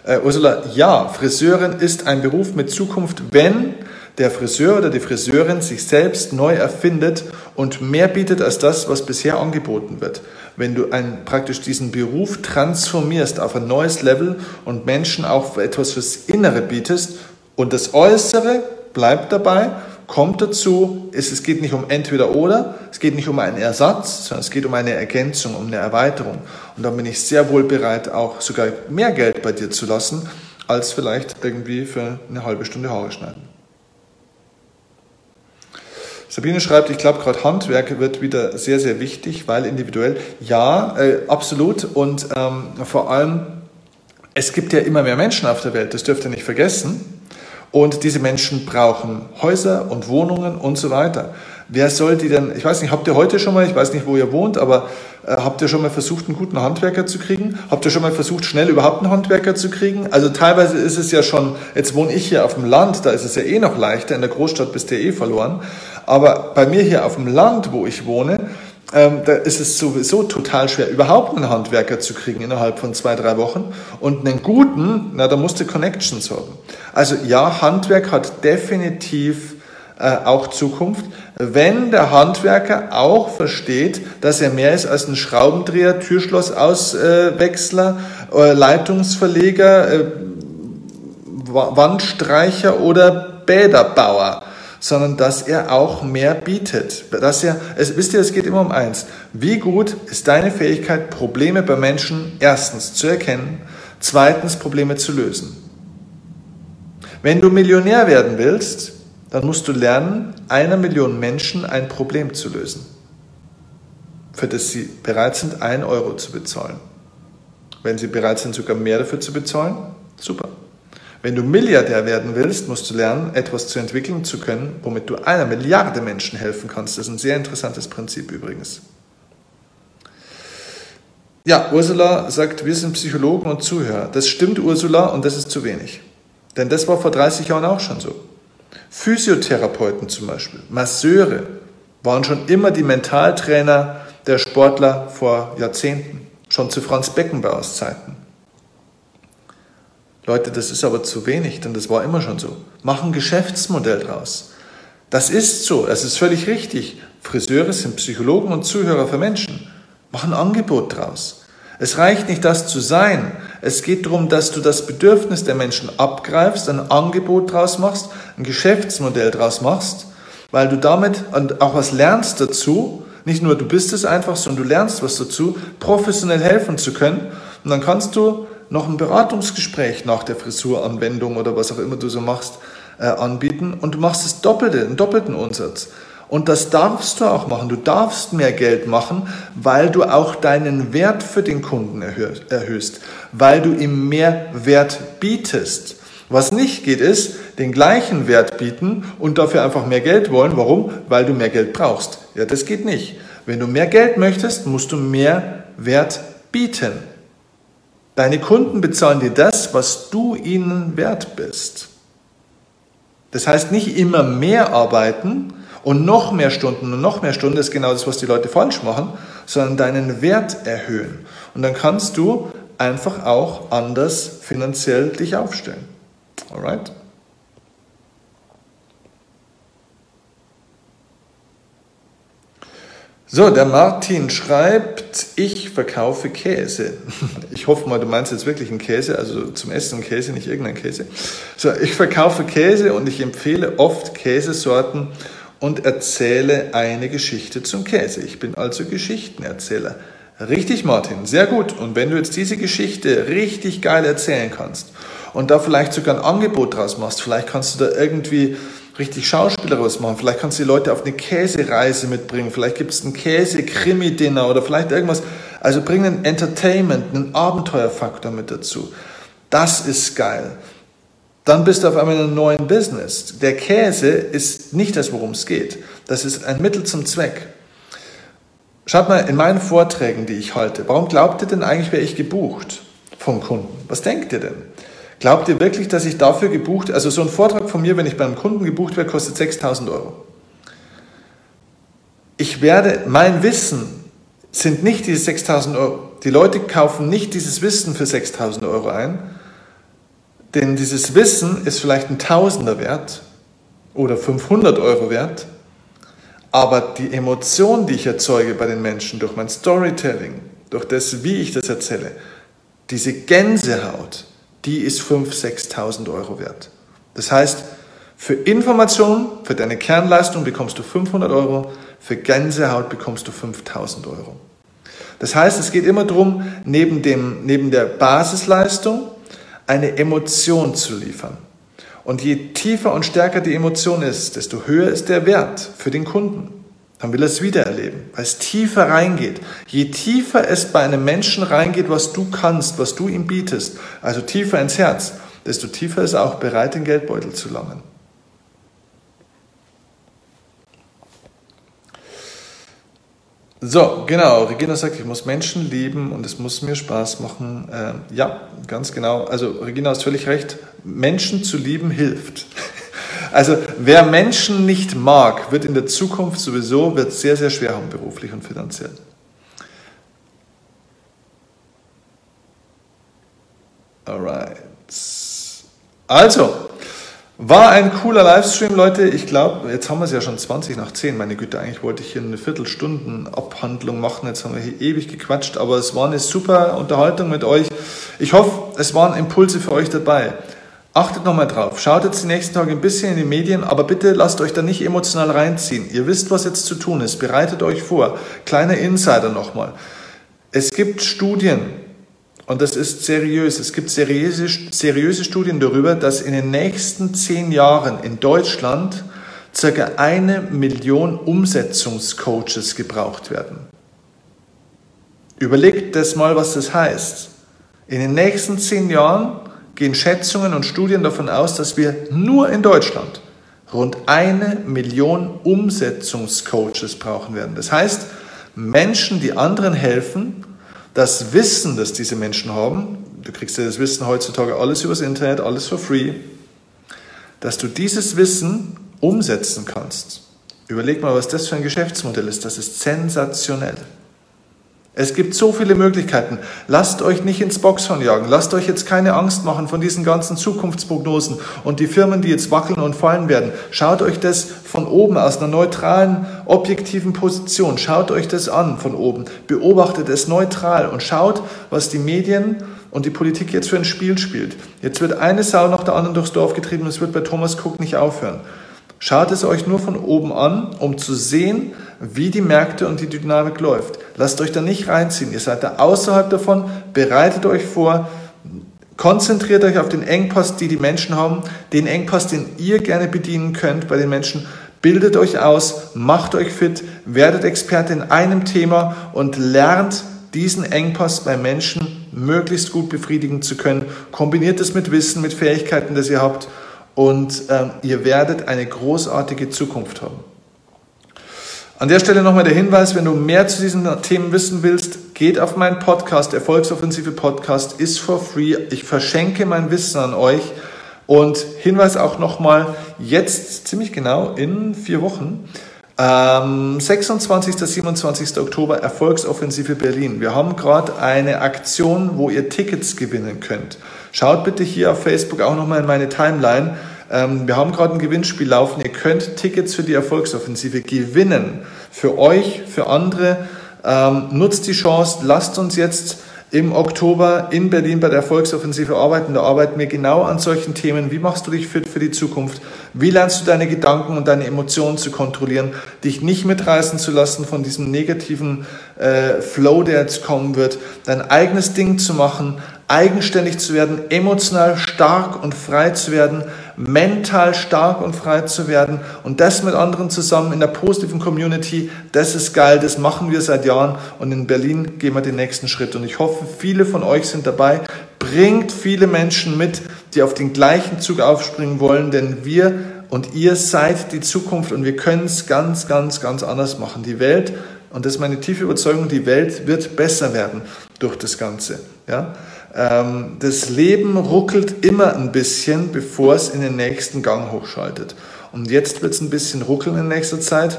Uh, Ursula, ja, Friseurin ist ein Beruf mit Zukunft, wenn der Friseur oder die Friseurin sich selbst neu erfindet und mehr bietet als das, was bisher angeboten wird. Wenn du ein, praktisch diesen Beruf transformierst auf ein neues Level und Menschen auch etwas fürs Innere bietest und das Äußere bleibt dabei, kommt dazu, ist, es geht nicht um entweder oder, es geht nicht um einen Ersatz, sondern es geht um eine Ergänzung, um eine Erweiterung. Und dann bin ich sehr wohl bereit, auch sogar mehr Geld bei dir zu lassen, als vielleicht irgendwie für eine halbe Stunde Haare schneiden. Sabine schreibt, ich glaube, gerade Handwerk wird wieder sehr, sehr wichtig, weil individuell, ja, äh, absolut. Und ähm, vor allem, es gibt ja immer mehr Menschen auf der Welt, das dürft ihr nicht vergessen. Und diese Menschen brauchen Häuser und Wohnungen und so weiter. Wer soll die denn, ich weiß nicht, habt ihr heute schon mal, ich weiß nicht, wo ihr wohnt, aber äh, habt ihr schon mal versucht, einen guten Handwerker zu kriegen? Habt ihr schon mal versucht, schnell überhaupt einen Handwerker zu kriegen? Also teilweise ist es ja schon, jetzt wohne ich hier auf dem Land, da ist es ja eh noch leichter, in der Großstadt bist du ja eh verloren. Aber bei mir hier auf dem Land, wo ich wohne, ähm, da ist es sowieso total schwer, überhaupt einen Handwerker zu kriegen innerhalb von zwei, drei Wochen. Und einen guten, na, da musst du Connections haben. Also ja, Handwerk hat definitiv äh, auch Zukunft, wenn der Handwerker auch versteht, dass er mehr ist als ein Schraubendreher, Türschlossauswechsler, äh, Leitungsverleger, äh, Wandstreicher oder Bäderbauer sondern dass er auch mehr bietet. Dass er, es, wisst ihr, es geht immer um eins. Wie gut ist deine Fähigkeit, Probleme bei Menschen erstens zu erkennen, zweitens Probleme zu lösen? Wenn du Millionär werden willst, dann musst du lernen, einer Million Menschen ein Problem zu lösen, für das sie bereit sind, ein Euro zu bezahlen. Wenn sie bereit sind, sogar mehr dafür zu bezahlen, super. Wenn du Milliardär werden willst, musst du lernen, etwas zu entwickeln zu können, womit du einer Milliarde Menschen helfen kannst. Das ist ein sehr interessantes Prinzip übrigens. Ja, Ursula sagt, wir sind Psychologen und Zuhörer. Das stimmt, Ursula, und das ist zu wenig. Denn das war vor 30 Jahren auch schon so. Physiotherapeuten zum Beispiel, Masseure waren schon immer die Mentaltrainer der Sportler vor Jahrzehnten, schon zu Franz Beckenbauers Zeiten. Leute, das ist aber zu wenig, denn das war immer schon so. Mach ein Geschäftsmodell draus. Das ist so, das ist völlig richtig. Friseure sind Psychologen und Zuhörer für Menschen. Mach ein Angebot draus. Es reicht nicht, das zu sein. Es geht darum, dass du das Bedürfnis der Menschen abgreifst, ein Angebot draus machst, ein Geschäftsmodell draus machst, weil du damit auch was lernst dazu. Nicht nur du bist es einfach, sondern du lernst was dazu, professionell helfen zu können. Und dann kannst du noch ein Beratungsgespräch nach der Frisuranwendung oder was auch immer du so machst, äh, anbieten und du machst das Doppelte, einen doppelten Umsatz. Und das darfst du auch machen. Du darfst mehr Geld machen, weil du auch deinen Wert für den Kunden erhöhst, weil du ihm mehr Wert bietest. Was nicht geht, ist, den gleichen Wert bieten und dafür einfach mehr Geld wollen. Warum? Weil du mehr Geld brauchst. Ja, das geht nicht. Wenn du mehr Geld möchtest, musst du mehr Wert bieten. Deine Kunden bezahlen dir das, was du ihnen wert bist. Das heißt nicht immer mehr arbeiten und noch mehr Stunden und noch mehr Stunden, ist genau das, was die Leute falsch machen, sondern deinen Wert erhöhen. Und dann kannst du einfach auch anders finanziell dich aufstellen. Alright? So, der Martin schreibt, ich verkaufe Käse. Ich hoffe mal, du meinst jetzt wirklich einen Käse, also zum Essen Käse, nicht irgendeinen Käse. So, ich verkaufe Käse und ich empfehle oft Käsesorten und erzähle eine Geschichte zum Käse. Ich bin also Geschichtenerzähler. Richtig, Martin, sehr gut. Und wenn du jetzt diese Geschichte richtig geil erzählen kannst und da vielleicht sogar ein Angebot draus machst, vielleicht kannst du da irgendwie richtig schauspielerisch machen. Vielleicht kannst du die Leute auf eine Käsereise mitbringen. Vielleicht gibt es ein Käse-Krimi-Dinner oder vielleicht irgendwas. Also bring einen Entertainment, einen Abenteuerfaktor mit dazu. Das ist geil. Dann bist du auf einmal in einem neuen Business. Der Käse ist nicht das, worum es geht. Das ist ein Mittel zum Zweck. Schaut mal, in meinen Vorträgen, die ich halte, warum glaubt ihr denn eigentlich, wäre ich gebucht vom Kunden? Was denkt ihr denn? Glaubt ihr wirklich, dass ich dafür gebucht, also so ein Vortrag von mir, wenn ich beim Kunden gebucht werde, kostet 6000 Euro. Ich werde, mein Wissen sind nicht diese 6000 Euro. Die Leute kaufen nicht dieses Wissen für 6000 Euro ein, denn dieses Wissen ist vielleicht ein Tausender wert oder 500 Euro wert, aber die Emotion, die ich erzeuge bei den Menschen durch mein Storytelling, durch das, wie ich das erzähle, diese Gänsehaut, die ist 5.000, 6.000 Euro wert. Das heißt, für Information, für deine Kernleistung bekommst du 500 Euro, für Gänsehaut bekommst du 5.000 Euro. Das heißt, es geht immer darum, neben, dem, neben der Basisleistung eine Emotion zu liefern. Und je tiefer und stärker die Emotion ist, desto höher ist der Wert für den Kunden. Dann will er es wieder erleben, weil es tiefer reingeht. Je tiefer es bei einem Menschen reingeht, was du kannst, was du ihm bietest, also tiefer ins Herz, desto tiefer ist er auch bereit, den Geldbeutel zu langen. So, genau. Regina sagt, ich muss Menschen lieben und es muss mir Spaß machen. Äh, ja, ganz genau. Also Regina hast völlig recht. Menschen zu lieben hilft. Also wer Menschen nicht mag, wird in der Zukunft sowieso wird sehr, sehr schwer haben, beruflich und finanziell. Alright. Also, war ein cooler Livestream, Leute. Ich glaube, jetzt haben wir es ja schon 20 nach 10. Meine Güte, eigentlich wollte ich hier eine Viertelstunden Abhandlung machen. Jetzt haben wir hier ewig gequatscht, aber es war eine super Unterhaltung mit euch. Ich hoffe, es waren Impulse für euch dabei. Achtet nochmal drauf. Schaut jetzt die nächsten Tage ein bisschen in die Medien, aber bitte lasst euch da nicht emotional reinziehen. Ihr wisst, was jetzt zu tun ist. Bereitet euch vor. Kleiner Insider nochmal. Es gibt Studien, und das ist seriös. Es gibt seriöse, seriöse Studien darüber, dass in den nächsten zehn Jahren in Deutschland circa eine Million Umsetzungscoaches gebraucht werden. Überlegt das mal, was das heißt. In den nächsten zehn Jahren gehen Schätzungen und Studien davon aus, dass wir nur in Deutschland rund eine Million Umsetzungscoaches brauchen werden. Das heißt, Menschen, die anderen helfen, das Wissen, das diese Menschen haben, du kriegst ja das Wissen heutzutage alles übers Internet, alles for free, dass du dieses Wissen umsetzen kannst. Überleg mal, was das für ein Geschäftsmodell ist. Das ist sensationell. Es gibt so viele Möglichkeiten. Lasst euch nicht ins Boxhorn jagen. Lasst euch jetzt keine Angst machen von diesen ganzen Zukunftsprognosen und die Firmen, die jetzt wackeln und fallen werden. Schaut euch das von oben aus einer neutralen, objektiven Position. Schaut euch das an von oben. Beobachtet es neutral und schaut, was die Medien und die Politik jetzt für ein Spiel spielt. Jetzt wird eine Sau nach der anderen durchs Dorf getrieben und es wird bei Thomas Cook nicht aufhören. Schaut es euch nur von oben an, um zu sehen, wie die Märkte und die Dynamik läuft. Lasst euch da nicht reinziehen. Ihr seid da außerhalb davon, bereitet euch vor, konzentriert euch auf den Engpass, die die Menschen haben, den Engpass, den ihr gerne bedienen könnt bei den Menschen. Bildet euch aus, macht euch fit, werdet Experte in einem Thema und lernt diesen Engpass bei Menschen möglichst gut befriedigen zu können. Kombiniert es mit Wissen, mit Fähigkeiten, das ihr habt und ähm, ihr werdet eine großartige Zukunft haben. An der Stelle nochmal der Hinweis, wenn du mehr zu diesen Themen wissen willst, geht auf meinen Podcast, Erfolgsoffensive Podcast, ist for free. Ich verschenke mein Wissen an euch. Und Hinweis auch nochmal, jetzt ziemlich genau in vier Wochen, ähm, 26. 27. Oktober Erfolgsoffensive Berlin. Wir haben gerade eine Aktion, wo ihr Tickets gewinnen könnt. Schaut bitte hier auf Facebook auch nochmal in meine Timeline. Ähm, wir haben gerade ein Gewinnspiel laufen. Ihr könnt Tickets für die Erfolgsoffensive gewinnen. Für euch, für andere. Ähm, nutzt die Chance. Lasst uns jetzt im Oktober in Berlin bei der Erfolgsoffensive arbeiten. Da arbeiten wir genau an solchen Themen. Wie machst du dich fit für die Zukunft? Wie lernst du deine Gedanken und deine Emotionen zu kontrollieren? Dich nicht mitreißen zu lassen von diesem negativen äh, Flow, der jetzt kommen wird. Dein eigenes Ding zu machen, eigenständig zu werden, emotional stark und frei zu werden, mental stark und frei zu werden und das mit anderen zusammen in der positiven Community, das ist geil, das machen wir seit Jahren und in Berlin gehen wir den nächsten Schritt und ich hoffe, viele von euch sind dabei. Bringt viele Menschen mit, die auf den gleichen Zug aufspringen wollen, denn wir und ihr seid die Zukunft und wir können es ganz, ganz, ganz anders machen. Die Welt, und das ist meine tiefe Überzeugung, die Welt wird besser werden durch das Ganze. Ja? Ähm, das Leben ruckelt immer ein bisschen, bevor es in den nächsten Gang hochschaltet. Und jetzt wird es ein bisschen ruckeln in nächster Zeit.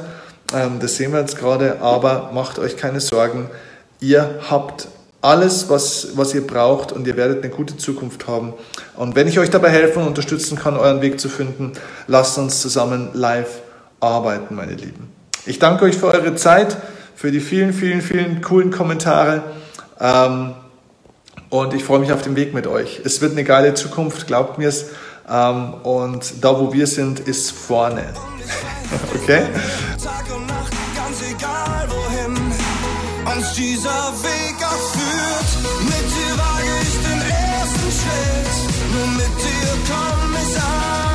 Ähm, das sehen wir jetzt gerade, aber macht euch keine Sorgen. Ihr habt alles, was, was ihr braucht und ihr werdet eine gute Zukunft haben. Und wenn ich euch dabei helfen und unterstützen kann, euren Weg zu finden, lasst uns zusammen live arbeiten, meine Lieben. Ich danke euch für eure Zeit, für die vielen, vielen, vielen coolen Kommentare. Ähm, und ich freue mich auf den Weg mit euch. Es wird eine geile Zukunft, glaubt mir es. Ähm, und da, wo wir sind, ist vorne. okay? Tag und Nacht, ganz egal wohin uns dieser Weg auch führt. Mit dir wage ich den ersten Schritt, nur mit dir komm ich an.